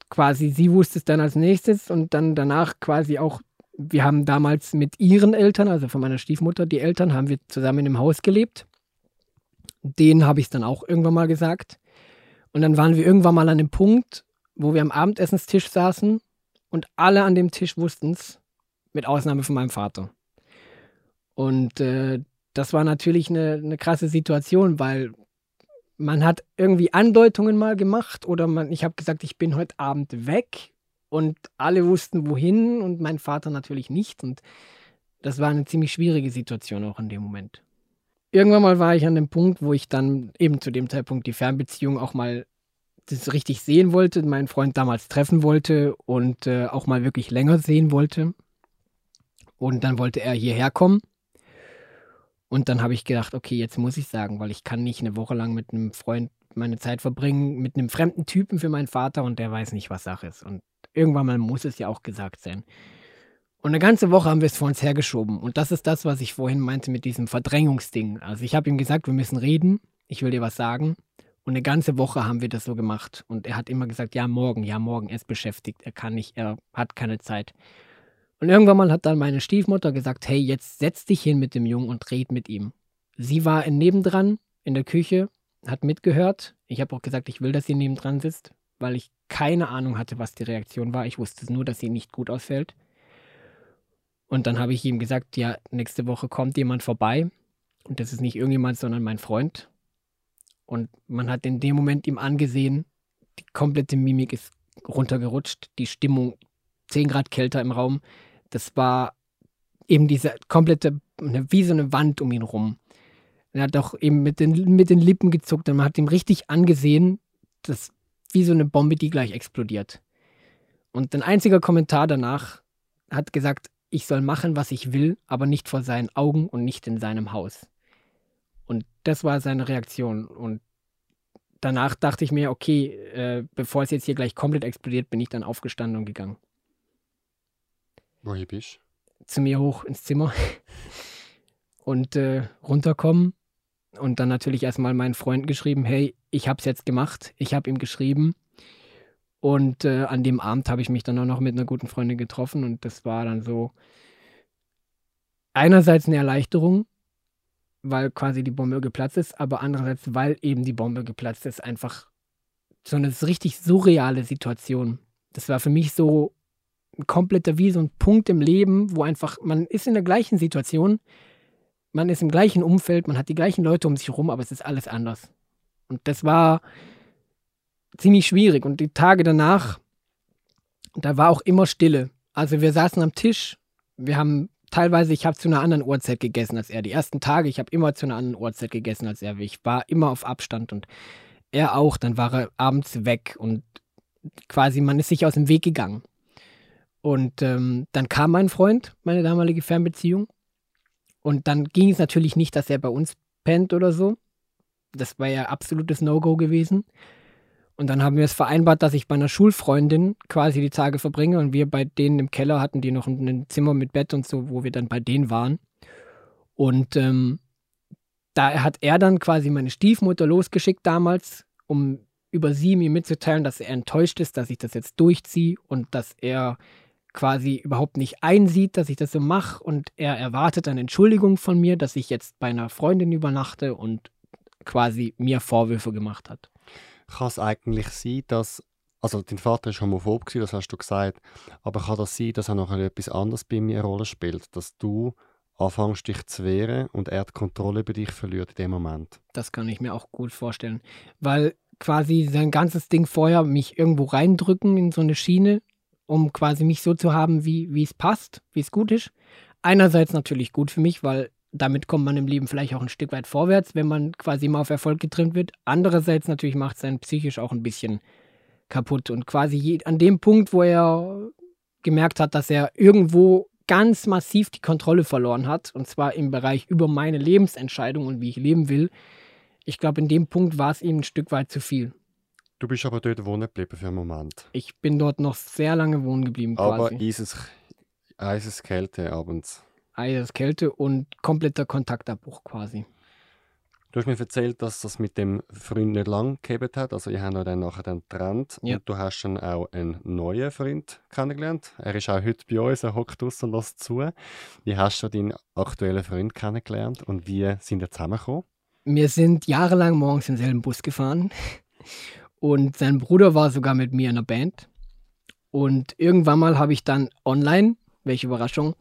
quasi sie wusste es dann als nächstes und dann danach quasi auch, wir haben damals mit ihren Eltern, also von meiner Stiefmutter, die Eltern, haben wir zusammen im Haus gelebt. Denen habe ich es dann auch irgendwann mal gesagt. Und dann waren wir irgendwann mal an dem Punkt, wo wir am Abendessenstisch saßen und alle an dem Tisch wussten es, mit Ausnahme von meinem Vater. Und äh, das war natürlich eine, eine krasse Situation, weil man hat irgendwie Andeutungen mal gemacht oder man, ich habe gesagt, ich bin heute Abend weg und alle wussten wohin und mein Vater natürlich nicht. Und das war eine ziemlich schwierige Situation auch in dem Moment. Irgendwann mal war ich an dem Punkt, wo ich dann eben zu dem Zeitpunkt die Fernbeziehung auch mal das richtig sehen wollte, meinen Freund damals treffen wollte und äh, auch mal wirklich länger sehen wollte. Und dann wollte er hierher kommen. Und dann habe ich gedacht, okay, jetzt muss ich sagen, weil ich kann nicht eine Woche lang mit einem Freund meine Zeit verbringen, mit einem fremden Typen für meinen Vater und der weiß nicht, was Sache ist. Und irgendwann mal muss es ja auch gesagt sein. Und eine ganze Woche haben wir es vor uns hergeschoben. Und das ist das, was ich vorhin meinte mit diesem Verdrängungsding. Also ich habe ihm gesagt, wir müssen reden, ich will dir was sagen. Und eine ganze Woche haben wir das so gemacht. Und er hat immer gesagt, ja, morgen, ja, morgen, er ist beschäftigt, er kann nicht, er hat keine Zeit. Und irgendwann mal hat dann meine Stiefmutter gesagt, hey, jetzt setz dich hin mit dem Jungen und red mit ihm. Sie war nebendran in der Küche, hat mitgehört. Ich habe auch gesagt, ich will, dass sie nebendran sitzt, weil ich keine Ahnung hatte, was die Reaktion war. Ich wusste nur, dass sie nicht gut ausfällt. Und dann habe ich ihm gesagt, ja, nächste Woche kommt jemand vorbei. Und das ist nicht irgendjemand, sondern mein Freund. Und man hat in dem Moment ihm angesehen, die komplette Mimik ist runtergerutscht, die Stimmung 10 Grad kälter im Raum das war eben diese komplette, wie so eine Wand um ihn rum. Er hat auch eben mit den, mit den Lippen gezuckt und man hat ihm richtig angesehen, das wie so eine Bombe, die gleich explodiert. Und ein einziger Kommentar danach hat gesagt, ich soll machen, was ich will, aber nicht vor seinen Augen und nicht in seinem Haus. Und das war seine Reaktion. Und danach dachte ich mir, okay, äh, bevor es jetzt hier gleich komplett explodiert, bin ich dann aufgestanden und gegangen. Woher bist du? Zu mir hoch ins Zimmer und äh, runterkommen. Und dann natürlich erstmal meinen Freunden geschrieben, hey, ich hab's jetzt gemacht. Ich habe ihm geschrieben. Und äh, an dem Abend habe ich mich dann auch noch mit einer guten Freundin getroffen und das war dann so einerseits eine Erleichterung, weil quasi die Bombe geplatzt ist, aber andererseits, weil eben die Bombe geplatzt ist, einfach so eine richtig surreale Situation. Das war für mich so kompletter wie so ein Punkt im Leben, wo einfach, man ist in der gleichen Situation, man ist im gleichen Umfeld, man hat die gleichen Leute um sich herum, aber es ist alles anders. Und das war ziemlich schwierig. Und die Tage danach, da war auch immer Stille. Also wir saßen am Tisch, wir haben teilweise, ich habe zu einer anderen Uhrzeit gegessen als er. Die ersten Tage, ich habe immer zu einer anderen Uhrzeit gegessen als er. Ich war immer auf Abstand und er auch. Dann war er abends weg und quasi man ist sich aus dem Weg gegangen. Und ähm, dann kam mein Freund, meine damalige Fernbeziehung. Und dann ging es natürlich nicht, dass er bei uns pennt oder so. Das war ja absolutes No-Go gewesen. Und dann haben wir es vereinbart, dass ich bei einer Schulfreundin quasi die Tage verbringe und wir bei denen im Keller hatten, die noch ein Zimmer mit Bett und so, wo wir dann bei denen waren. Und ähm, da hat er dann quasi meine Stiefmutter losgeschickt damals, um über sie mir mitzuteilen, dass er enttäuscht ist, dass ich das jetzt durchziehe und dass er quasi überhaupt nicht einsieht, dass ich das so mache und er erwartet eine Entschuldigung von mir, dass ich jetzt bei einer Freundin übernachte und quasi mir Vorwürfe gemacht hat. Kann es eigentlich sein, dass, also dein Vater ist homophob gewesen, das hast du gesagt, aber kann das sein, dass er noch etwas anderes bei mir eine Rolle spielt, dass du anfängst dich zu wehren und er die Kontrolle über dich verliert in dem Moment? Das kann ich mir auch gut vorstellen, weil quasi sein ganzes Ding vorher mich irgendwo reindrücken in so eine Schiene, um quasi mich so zu haben, wie, es passt, wie es gut ist. einerseits natürlich gut für mich, weil damit kommt man im Leben vielleicht auch ein Stück weit vorwärts, wenn man quasi immer auf Erfolg getrimmt wird. Andererseits natürlich macht es einen psychisch auch ein bisschen kaputt. Und quasi an dem Punkt, wo er gemerkt hat, dass er irgendwo ganz massiv die Kontrolle verloren hat, und zwar im Bereich über meine Lebensentscheidung und wie ich leben will, ich glaube, in dem Punkt war es ihm ein Stück weit zu viel. Du bist aber dort wohnen geblieben für einen Moment. Ich bin dort noch sehr lange wohnen geblieben. Aber quasi. Eiseskälte abends. Eiseskälte und kompletter Kontaktabbruch quasi. Du hast mir erzählt, dass das mit dem Freund nicht lang gehabt hat. Also, ihr habt euch dann nachher dann getrennt. Ja. Und du hast dann auch einen neuen Freund kennengelernt. Er ist auch heute bei uns, er hockt draussen und lässt zu. Wie hast du deinen aktuellen Freund kennengelernt und wie sind ihr zusammengekommen? Wir sind jahrelang morgens im selben Bus gefahren. Und sein Bruder war sogar mit mir in der Band. Und irgendwann mal habe ich dann online, welche Überraschung,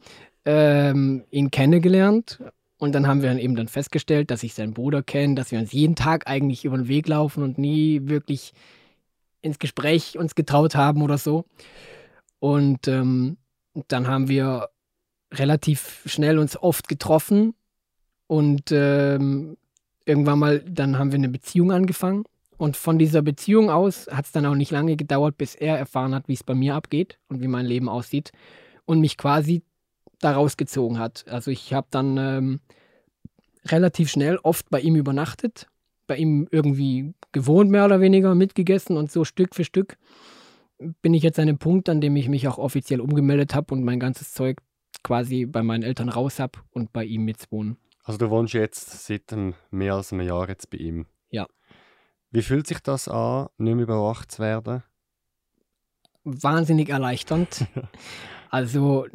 ähm, ihn kennengelernt und dann haben wir dann eben dann festgestellt, dass ich seinen Bruder kenne, dass wir uns jeden Tag eigentlich über den Weg laufen und nie wirklich ins Gespräch uns getraut haben oder so. Und ähm, dann haben wir relativ schnell uns oft getroffen und ähm, irgendwann mal, dann haben wir eine Beziehung angefangen. Und von dieser Beziehung aus hat es dann auch nicht lange gedauert, bis er erfahren hat, wie es bei mir abgeht und wie mein Leben aussieht und mich quasi da rausgezogen hat. Also ich habe dann ähm, relativ schnell oft bei ihm übernachtet, bei ihm irgendwie gewohnt, mehr oder weniger, mitgegessen und so Stück für Stück bin ich jetzt an dem Punkt, an dem ich mich auch offiziell umgemeldet habe und mein ganzes Zeug quasi bei meinen Eltern raus habe und bei ihm jetzt wohnen. Also du wohnst jetzt seit mehr als einem Jahr jetzt bei ihm? Ja. Wie fühlt sich das an, nicht mehr überwacht zu werden? Wahnsinnig erleichternd. also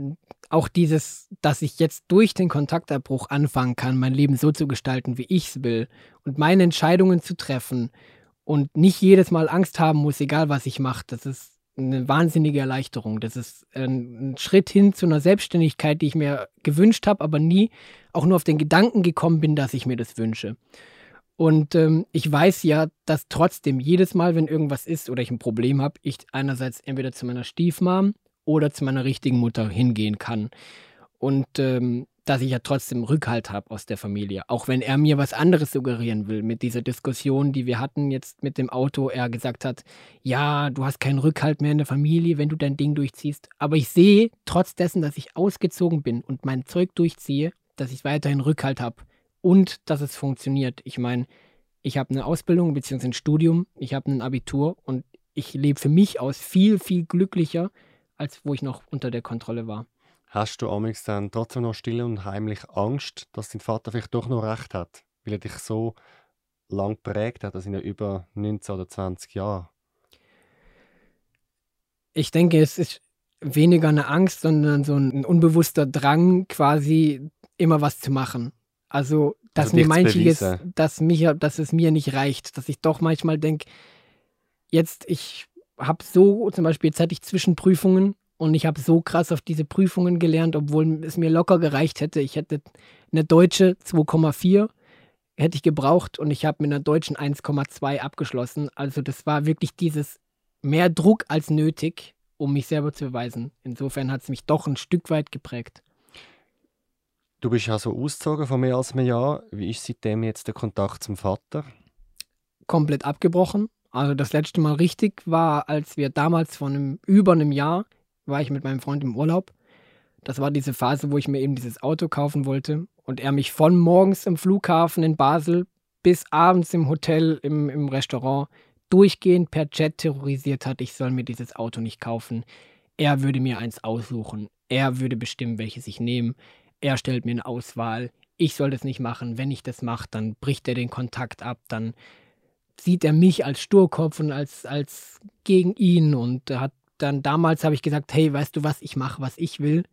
auch dieses, dass ich jetzt durch den Kontaktabbruch anfangen kann, mein Leben so zu gestalten, wie ich es will und meine Entscheidungen zu treffen und nicht jedes Mal Angst haben muss, egal was ich mache, das ist eine wahnsinnige Erleichterung. Das ist ein, Schritt hin zu einer Selbstständigkeit, die ich mir gewünscht habe, aber nie auch nur auf den Gedanken gekommen bin, dass ich mir das wünsche. Und ähm, ich weiß ja, dass trotzdem jedes Mal, wenn irgendwas ist oder ich ein Problem habe, ich einerseits entweder zu meiner Stiefmam oder zu meiner richtigen Mutter hingehen kann. Und ähm, dass ich ja trotzdem Rückhalt habe aus der Familie. Auch wenn er mir was anderes suggerieren will mit dieser Diskussion, die wir hatten jetzt mit dem Auto. Er gesagt hat, ja, du hast keinen Rückhalt mehr in der Familie, wenn du dein Ding durchziehst. Aber ich sehe, trotz dessen, dass ich ausgezogen bin und mein Zeug durchziehe, dass ich weiterhin Rückhalt habe und dass es funktioniert. Ich meine, ich habe eine Ausbildung bzw. ein Studium, ich habe ein Abitur und ich lebe für mich aus viel, viel glücklicher, als wo ich noch unter der Kontrolle war. Hast du amigs dann trotzdem noch still und heimlich Angst, dass dein Vater vielleicht doch noch recht hat, weil er dich so lang prägt hat, also in über 19 oder 20 Jahren? Ich denke, es ist weniger eine Angst, sondern so ein unbewusster Drang, quasi immer was zu machen. Also, dass also mir manches, dass, mich, dass es mir nicht reicht, dass ich doch manchmal denke, jetzt, ich habe so, zum Beispiel jetzt hatte ich Zwischenprüfungen und ich habe so krass auf diese Prüfungen gelernt, obwohl es mir locker gereicht hätte. Ich hätte eine deutsche 2,4 hätte ich gebraucht und ich habe mit einer deutschen 1,2 abgeschlossen. Also das war wirklich dieses mehr Druck als nötig, um mich selber zu beweisen. Insofern hat es mich doch ein Stück weit geprägt. Du bist ja so ausgezogen vor mehr als einem Jahr. Wie ist seitdem jetzt der Kontakt zum Vater? Komplett abgebrochen. Also das letzte Mal richtig war, als wir damals vor einem, über einem Jahr, war ich mit meinem Freund im Urlaub. Das war diese Phase, wo ich mir eben dieses Auto kaufen wollte und er mich von morgens im Flughafen in Basel bis abends im Hotel, im, im Restaurant durchgehend per Chat terrorisiert hat, ich soll mir dieses Auto nicht kaufen. Er würde mir eins aussuchen. Er würde bestimmen, welches ich nehme. Er stellt mir eine Auswahl. Ich soll das nicht machen. Wenn ich das mache, dann bricht er den Kontakt ab. Dann sieht er mich als Sturkopf und als, als gegen ihn und hat dann damals habe ich gesagt, hey, weißt du was, ich mache, was ich will.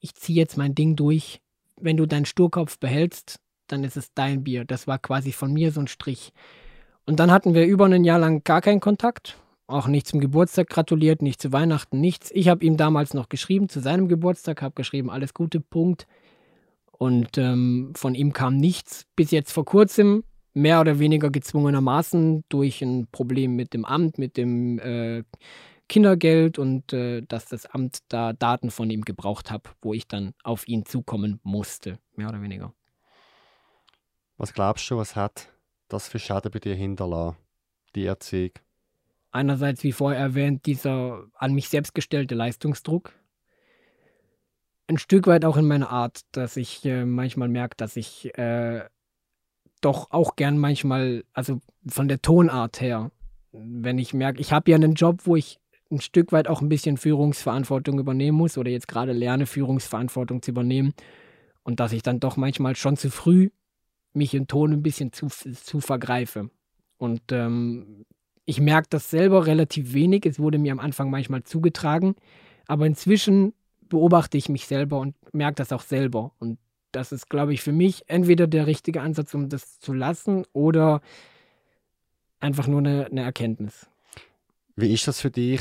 Ich ziehe jetzt mein Ding durch. Wenn du deinen Sturkopf behältst, dann ist es dein Bier. Das war quasi von mir so ein Strich. Und dann hatten wir über ein Jahr lang gar keinen Kontakt. Auch nicht zum Geburtstag gratuliert, nicht zu Weihnachten, nichts. Ich habe ihm damals noch geschrieben zu seinem Geburtstag, habe geschrieben, alles Gute, Punkt. Und ähm, von ihm kam nichts. Bis jetzt vor kurzem mehr oder weniger gezwungenermaßen durch ein Problem mit dem Amt, mit dem äh, Kindergeld und äh, dass das Amt da Daten von ihm gebraucht hat, wo ich dann auf ihn zukommen musste, mehr oder weniger. Was glaubst du, was hat das für Schaden bei dir hinterlassen, die Erziehung? Einerseits, wie vorher erwähnt, dieser an mich selbst gestellte Leistungsdruck. Ein Stück weit auch in meiner Art, dass ich äh, manchmal merke, dass ich äh, doch auch gern manchmal, also von der Tonart her, wenn ich merke, ich habe ja einen Job, wo ich ein Stück weit auch ein bisschen Führungsverantwortung übernehmen muss oder jetzt gerade lerne, Führungsverantwortung zu übernehmen und dass ich dann doch manchmal schon zu früh mich im Ton ein bisschen zu, zu vergreife. Und ähm, ich merke das selber relativ wenig. Es wurde mir am Anfang manchmal zugetragen, aber inzwischen beobachte ich mich selber und merke das auch selber. Und das ist, glaube ich, für mich entweder der richtige Ansatz, um das zu lassen oder einfach nur eine, eine Erkenntnis. Wie ist das für dich,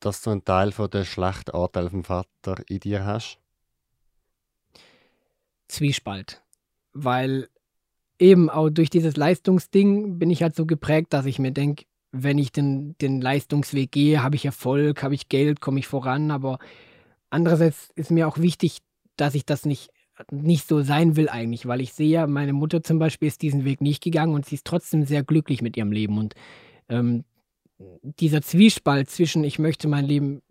dass du einen Teil von der schlechten Anteil vom Vater in dir hast? Zwiespalt. Weil eben auch durch dieses Leistungsding bin ich halt so geprägt, dass ich mir denke, wenn ich den, den Leistungsweg gehe, habe ich Erfolg, habe ich Geld, komme ich voran. Aber andererseits ist mir auch wichtig, dass ich das nicht nicht so sein will eigentlich, weil ich sehe, meine Mutter zum Beispiel ist diesen Weg nicht gegangen und sie ist trotzdem sehr glücklich mit ihrem Leben. Und ähm, dieser Zwiespalt zwischen, ich möchte mein Leben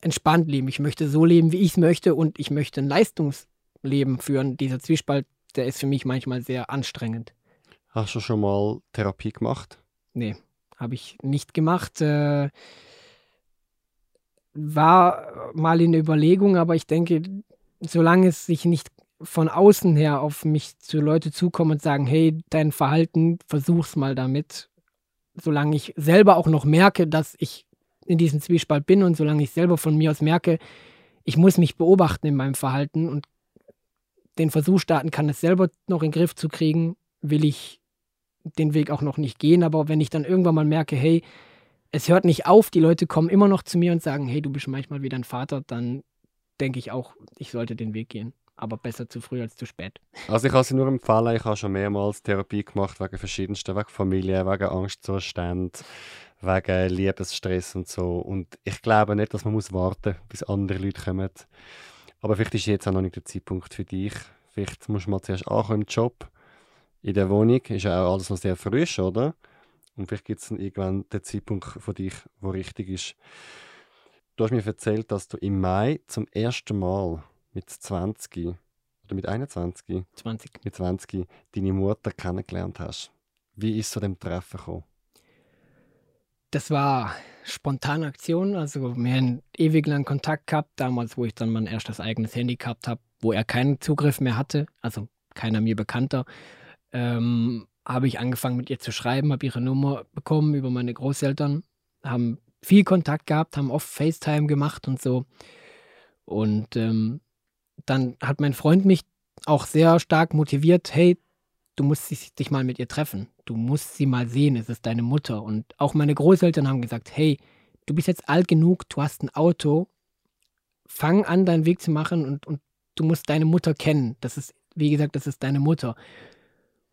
entspannt leben, ich möchte so leben, wie ich es möchte und ich möchte ein Leistungsleben führen, dieser Zwiespalt, der ist für mich manchmal sehr anstrengend. Hast du schon mal Therapie gemacht? Nee, habe ich nicht gemacht. Äh, war mal in der Überlegung, aber ich denke, solange es sich nicht von außen her auf mich zu Leute zukommen und sagen, hey, dein Verhalten, versuch's mal damit. Solange ich selber auch noch merke, dass ich in diesem Zwiespalt bin und solange ich selber von mir aus merke, ich muss mich beobachten in meinem Verhalten und den Versuch starten kann, es selber noch in den Griff zu kriegen, will ich den Weg auch noch nicht gehen. Aber wenn ich dann irgendwann mal merke, hey, es hört nicht auf, die Leute kommen immer noch zu mir und sagen, hey, du bist manchmal wie dein Vater, dann denke ich auch, ich sollte den Weg gehen. Aber besser zu früh als zu spät. Also ich kann sie nur empfehlen, ich habe schon mehrmals Therapie gemacht wegen verschiedensten, wegen Familie, wegen Angstzuständen, wegen Liebesstress und so. Und ich glaube nicht, dass man muss warten muss, bis andere Leute kommen. Aber vielleicht ist jetzt auch noch nicht der Zeitpunkt für dich. Vielleicht musst du mal zuerst ankommen im Job, in der Wohnung. Ist ja auch alles noch sehr frisch, oder? Und vielleicht gibt es dann irgendwann den Zeitpunkt für dich, wo richtig ist. Du hast mir erzählt, dass du im Mai zum ersten Mal mit 20 oder mit 21? 20. Mit 20 deine Mutter kennengelernt hast. Wie ist es zu dem Treffen gekommen? Das war spontane Aktion. Also wir haben ewig lang Kontakt gehabt, damals, wo ich dann mein erstes eigenes Handy gehabt habe, wo er keinen Zugriff mehr hatte, also keiner mir bekannter. Ähm, habe ich angefangen mit ihr zu schreiben, habe ihre Nummer bekommen über meine Großeltern, haben viel Kontakt gehabt, haben oft FaceTime gemacht und so. Und ähm, dann hat mein Freund mich auch sehr stark motiviert, hey, du musst dich mal mit ihr treffen. Du musst sie mal sehen, es ist deine Mutter. Und auch meine Großeltern haben gesagt, hey, du bist jetzt alt genug, du hast ein Auto, fang an, deinen Weg zu machen und, und du musst deine Mutter kennen. Das ist, wie gesagt, das ist deine Mutter.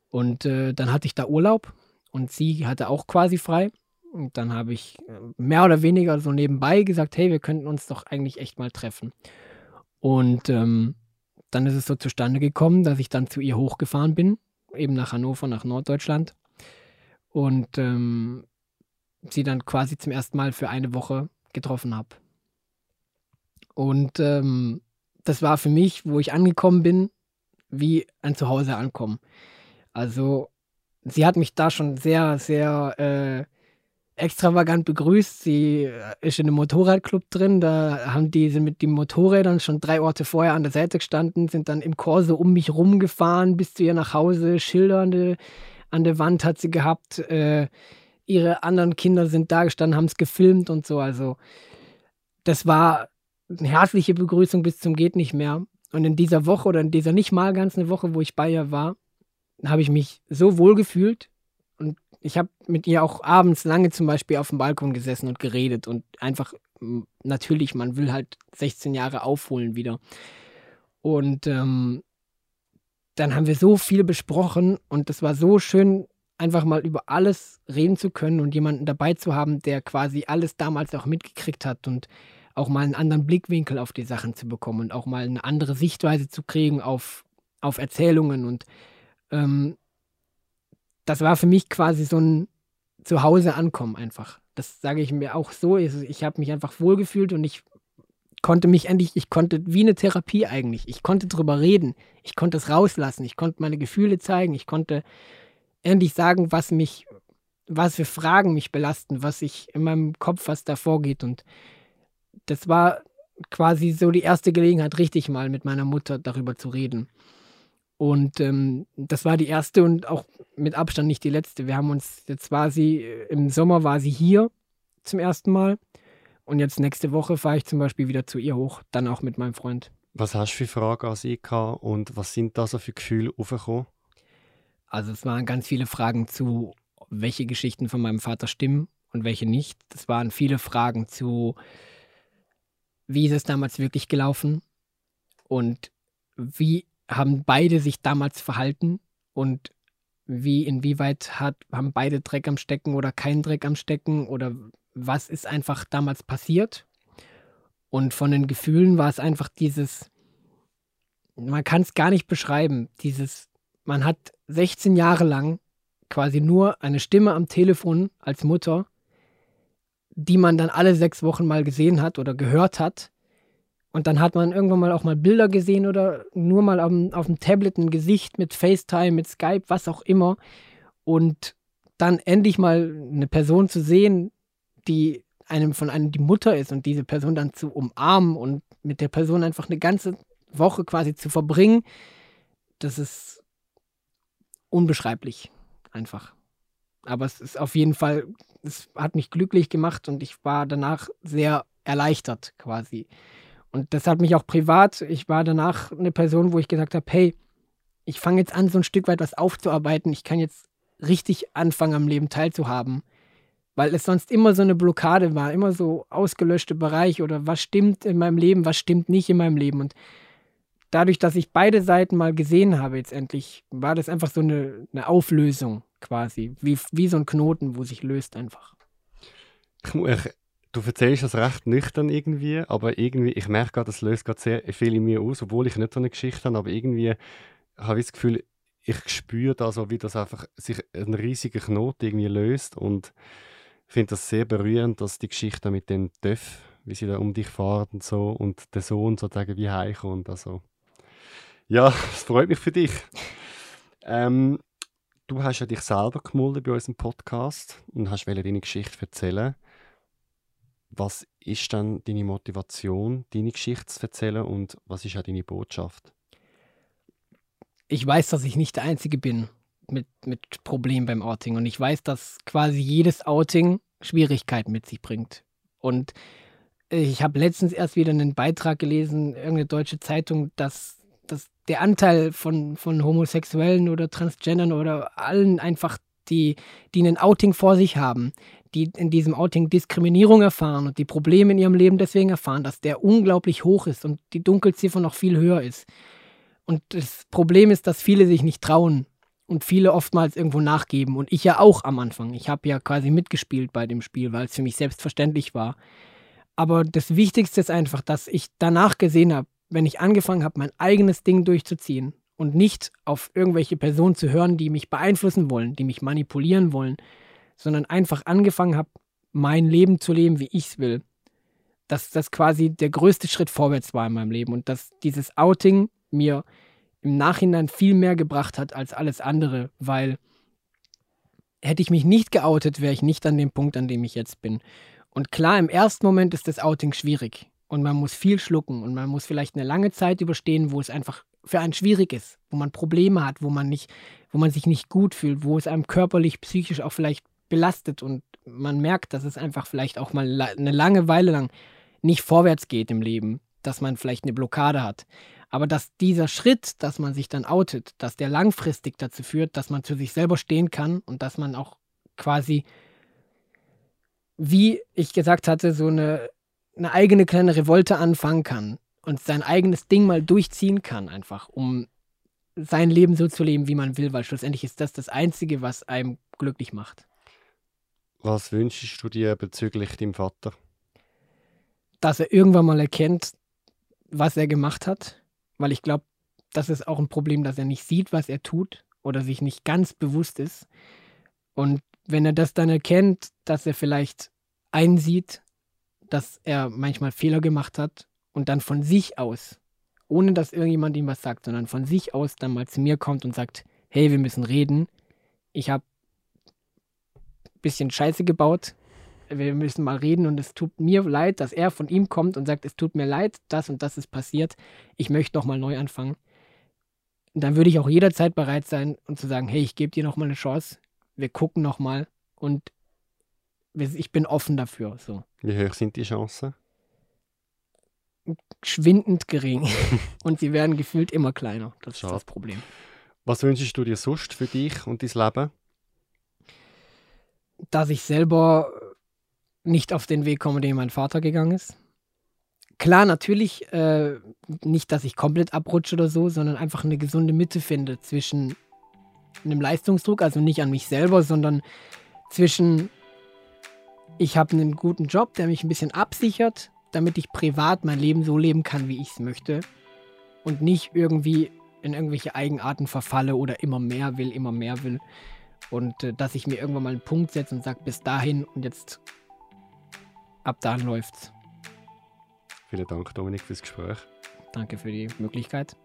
Und äh, dann hatte ich da Urlaub und sie hatte auch quasi frei. Und dann habe ich äh, mehr oder weniger so nebenbei gesagt, hey, wir könnten uns doch eigentlich echt mal treffen. Und ähm, dann ist es so zustande gekommen, dass ich dann zu ihr hochgefahren bin, eben nach Hannover, nach Norddeutschland. Und ähm, sie dann quasi zum ersten Mal für eine Woche getroffen habe. Und ähm, das war für mich, wo ich angekommen bin, wie ein Zuhause ankommen. Also sie hat mich da schon sehr, sehr äh, extravagant begrüßt. Sie äh, ist in einem Motorradclub drin. Da haben die mit den Motorrädern schon drei Orte vorher an der Seite gestanden, sind dann im Korso um mich rumgefahren bis zu ihr nach Hause. Schilder an der, an der Wand hat sie gehabt. Äh, ihre anderen Kinder sind da gestanden, haben es gefilmt und so. Also das war eine herzliche Begrüßung bis zum geht nicht mehr. Und in dieser Woche oder in dieser nicht mal ganzen Woche, wo ich bei ihr war, habe ich mich so wohl gefühlt ich habe mit ihr auch abends lange zum Beispiel auf dem Balkon gesessen und geredet und einfach, natürlich, man will halt 16 Jahre aufholen wieder. Und ähm, dann haben wir so viel besprochen und das war so schön, einfach mal über alles reden zu können und jemanden dabei zu haben, der quasi alles damals auch mitgekriegt hat und auch mal einen anderen Blickwinkel auf die Sachen zu bekommen und auch mal eine andere Sichtweise zu kriegen auf, auf Erzählungen. Und ähm, das war für mich quasi so ein Zuhause ankommen einfach. Das sage ich mir auch so. Ich habe mich einfach wohlgefühlt und ich konnte mich endlich, ich konnte wie eine Therapie eigentlich. Ich konnte drüber reden. Ich konnte es rauslassen. Ich konnte meine Gefühle zeigen. Ich konnte endlich sagen, was mich, was für Fragen mich belasten, was ich in meinem Kopf, was da vorgeht. Und das war quasi so die erste Gelegenheit, richtig mal mit meiner Mutter darüber zu reden. Und ähm, das war die erste und auch mit Abstand nicht die letzte. Wir haben uns, jetzt war sie, im Sommer war sie hier zum ersten Mal. Und jetzt nächste Woche fahre ich zum Beispiel wieder zu ihr hoch, dann auch mit meinem Freund. Was hast du für Fragen an sie gehabt und was sind da so für Gefühle aufgekommen? Also es waren ganz viele Fragen zu, welche Geschichten von meinem Vater stimmen und welche nicht. Es waren viele Fragen zu, wie ist es damals wirklich gelaufen und wie haben beide sich damals verhalten und wie, inwieweit hat, haben beide Dreck am Stecken oder kein Dreck am Stecken oder was ist einfach damals passiert. Und von den Gefühlen war es einfach dieses, man kann es gar nicht beschreiben, dieses, man hat 16 Jahre lang quasi nur eine Stimme am Telefon als Mutter, die man dann alle sechs Wochen mal gesehen hat oder gehört hat. Und dann hat man irgendwann mal auch mal Bilder gesehen oder nur mal auf, auf dem Tablet ein Gesicht mit FaceTime, mit Skype, was auch immer. Und dann endlich mal eine Person zu sehen, die einem von einem die Mutter ist und diese Person dann zu umarmen und mit der Person einfach eine ganze Woche quasi zu verbringen, das ist unbeschreiblich einfach. Aber es ist auf jeden Fall, es hat mich glücklich gemacht und ich war danach sehr erleichtert quasi. Und das hat mich auch privat, ich war danach eine Person, wo ich gesagt habe, hey, ich fange jetzt an, so ein Stück weit was aufzuarbeiten. Ich kann jetzt richtig anfangen, am Leben teilzuhaben. Weil es sonst immer so eine Blockade war, immer so ausgelöschte Bereich oder was stimmt in meinem Leben, was stimmt nicht in meinem Leben. Und dadurch, dass ich beide Seiten mal gesehen habe, jetzt endlich, war das einfach so eine, eine Auflösung quasi. Wie, wie so ein Knoten, wo sich löst einfach. Ich, ich, du erzählst das recht nüchtern irgendwie, aber irgendwie, ich merke gerade, das löst gerade sehr viel in mir aus, obwohl ich nicht so eine Geschichte habe, aber irgendwie habe ich das Gefühl, ich spüre da so, wie das einfach sich ein riesiger Knoten irgendwie löst und finde das sehr berührend, dass die Geschichte mit dem Töff, wie sie da um dich fahren und so und der Sohn sozusagen wie heimkommt, also ja, es freut mich für dich. Ähm, du hast ja dich selber gemulden bei unserem Podcast und hast deine Geschichte erzählen. Was ist dann deine Motivation, deine Geschichte zu erzählen und was ist auch deine Botschaft? Ich weiß, dass ich nicht der Einzige bin mit, mit Problemen beim Outing und ich weiß, dass quasi jedes Outing Schwierigkeiten mit sich bringt. Und ich habe letztens erst wieder einen Beitrag gelesen, irgendeine deutsche Zeitung, dass dass der Anteil von, von Homosexuellen oder Transgendern oder allen einfach, die, die ein Outing vor sich haben, die in diesem Outing Diskriminierung erfahren und die Probleme in ihrem Leben deswegen erfahren, dass der unglaublich hoch ist und die Dunkelziffer noch viel höher ist. Und das Problem ist, dass viele sich nicht trauen und viele oftmals irgendwo nachgeben. Und ich ja auch am Anfang. Ich habe ja quasi mitgespielt bei dem Spiel, weil es für mich selbstverständlich war. Aber das Wichtigste ist einfach, dass ich danach gesehen habe, wenn ich angefangen habe, mein eigenes Ding durchzuziehen und nicht auf irgendwelche Personen zu hören, die mich beeinflussen wollen, die mich manipulieren wollen, sondern einfach angefangen habe, mein Leben zu leben, wie ich es will, dass das quasi der größte Schritt vorwärts war in meinem Leben und dass dieses Outing mir im Nachhinein viel mehr gebracht hat als alles andere, weil hätte ich mich nicht geoutet, wäre ich nicht an dem Punkt, an dem ich jetzt bin. Und klar, im ersten Moment ist das Outing schwierig und man muss viel schlucken und man muss vielleicht eine lange Zeit überstehen, wo es einfach für einen schwierig ist, wo man Probleme hat, wo man nicht, wo man sich nicht gut fühlt, wo es einem körperlich, psychisch auch vielleicht belastet und man merkt, dass es einfach vielleicht auch mal eine lange Weile lang nicht vorwärts geht im Leben, dass man vielleicht eine Blockade hat. Aber dass dieser Schritt, dass man sich dann outet, dass der langfristig dazu führt, dass man zu sich selber stehen kann und dass man auch quasi, wie ich gesagt hatte, so eine eine eigene kleine Revolte anfangen kann und sein eigenes Ding mal durchziehen kann, einfach, um sein Leben so zu leben, wie man will, weil schlussendlich ist das das Einzige, was einem glücklich macht. Was wünschst du dir bezüglich deinem Vater? Dass er irgendwann mal erkennt, was er gemacht hat, weil ich glaube, das ist auch ein Problem, dass er nicht sieht, was er tut oder sich nicht ganz bewusst ist. Und wenn er das dann erkennt, dass er vielleicht einsieht, dass er manchmal Fehler gemacht hat und dann von sich aus, ohne dass irgendjemand ihm was sagt, sondern von sich aus dann mal zu mir kommt und sagt, hey, wir müssen reden. Ich habe bisschen Scheiße gebaut. Wir müssen mal reden und es tut mir leid, dass er von ihm kommt und sagt, es tut mir leid, das und das ist passiert. Ich möchte nochmal neu anfangen. Und dann würde ich auch jederzeit bereit sein und zu sagen, hey, ich gebe dir nochmal eine Chance. Wir gucken nochmal und ich bin offen dafür. So. Wie hoch sind die Chancen? Schwindend gering. und sie werden gefühlt immer kleiner. Das Schade. ist das Problem. Was wünschst du dir sonst für dich und dein Leben? Dass ich selber nicht auf den Weg komme, den mein Vater gegangen ist. Klar, natürlich äh, nicht, dass ich komplett abrutsche oder so, sondern einfach eine gesunde Mitte finde zwischen einem Leistungsdruck, also nicht an mich selber, sondern zwischen ich habe einen guten Job, der mich ein bisschen absichert, damit ich privat mein Leben so leben kann, wie ich es möchte und nicht irgendwie in irgendwelche Eigenarten verfalle oder immer mehr will, immer mehr will und äh, dass ich mir irgendwann mal einen Punkt setze und sage, bis dahin und jetzt ab dahin läuft's. Vielen Dank, Dominik, fürs Gespräch. Danke für die Möglichkeit.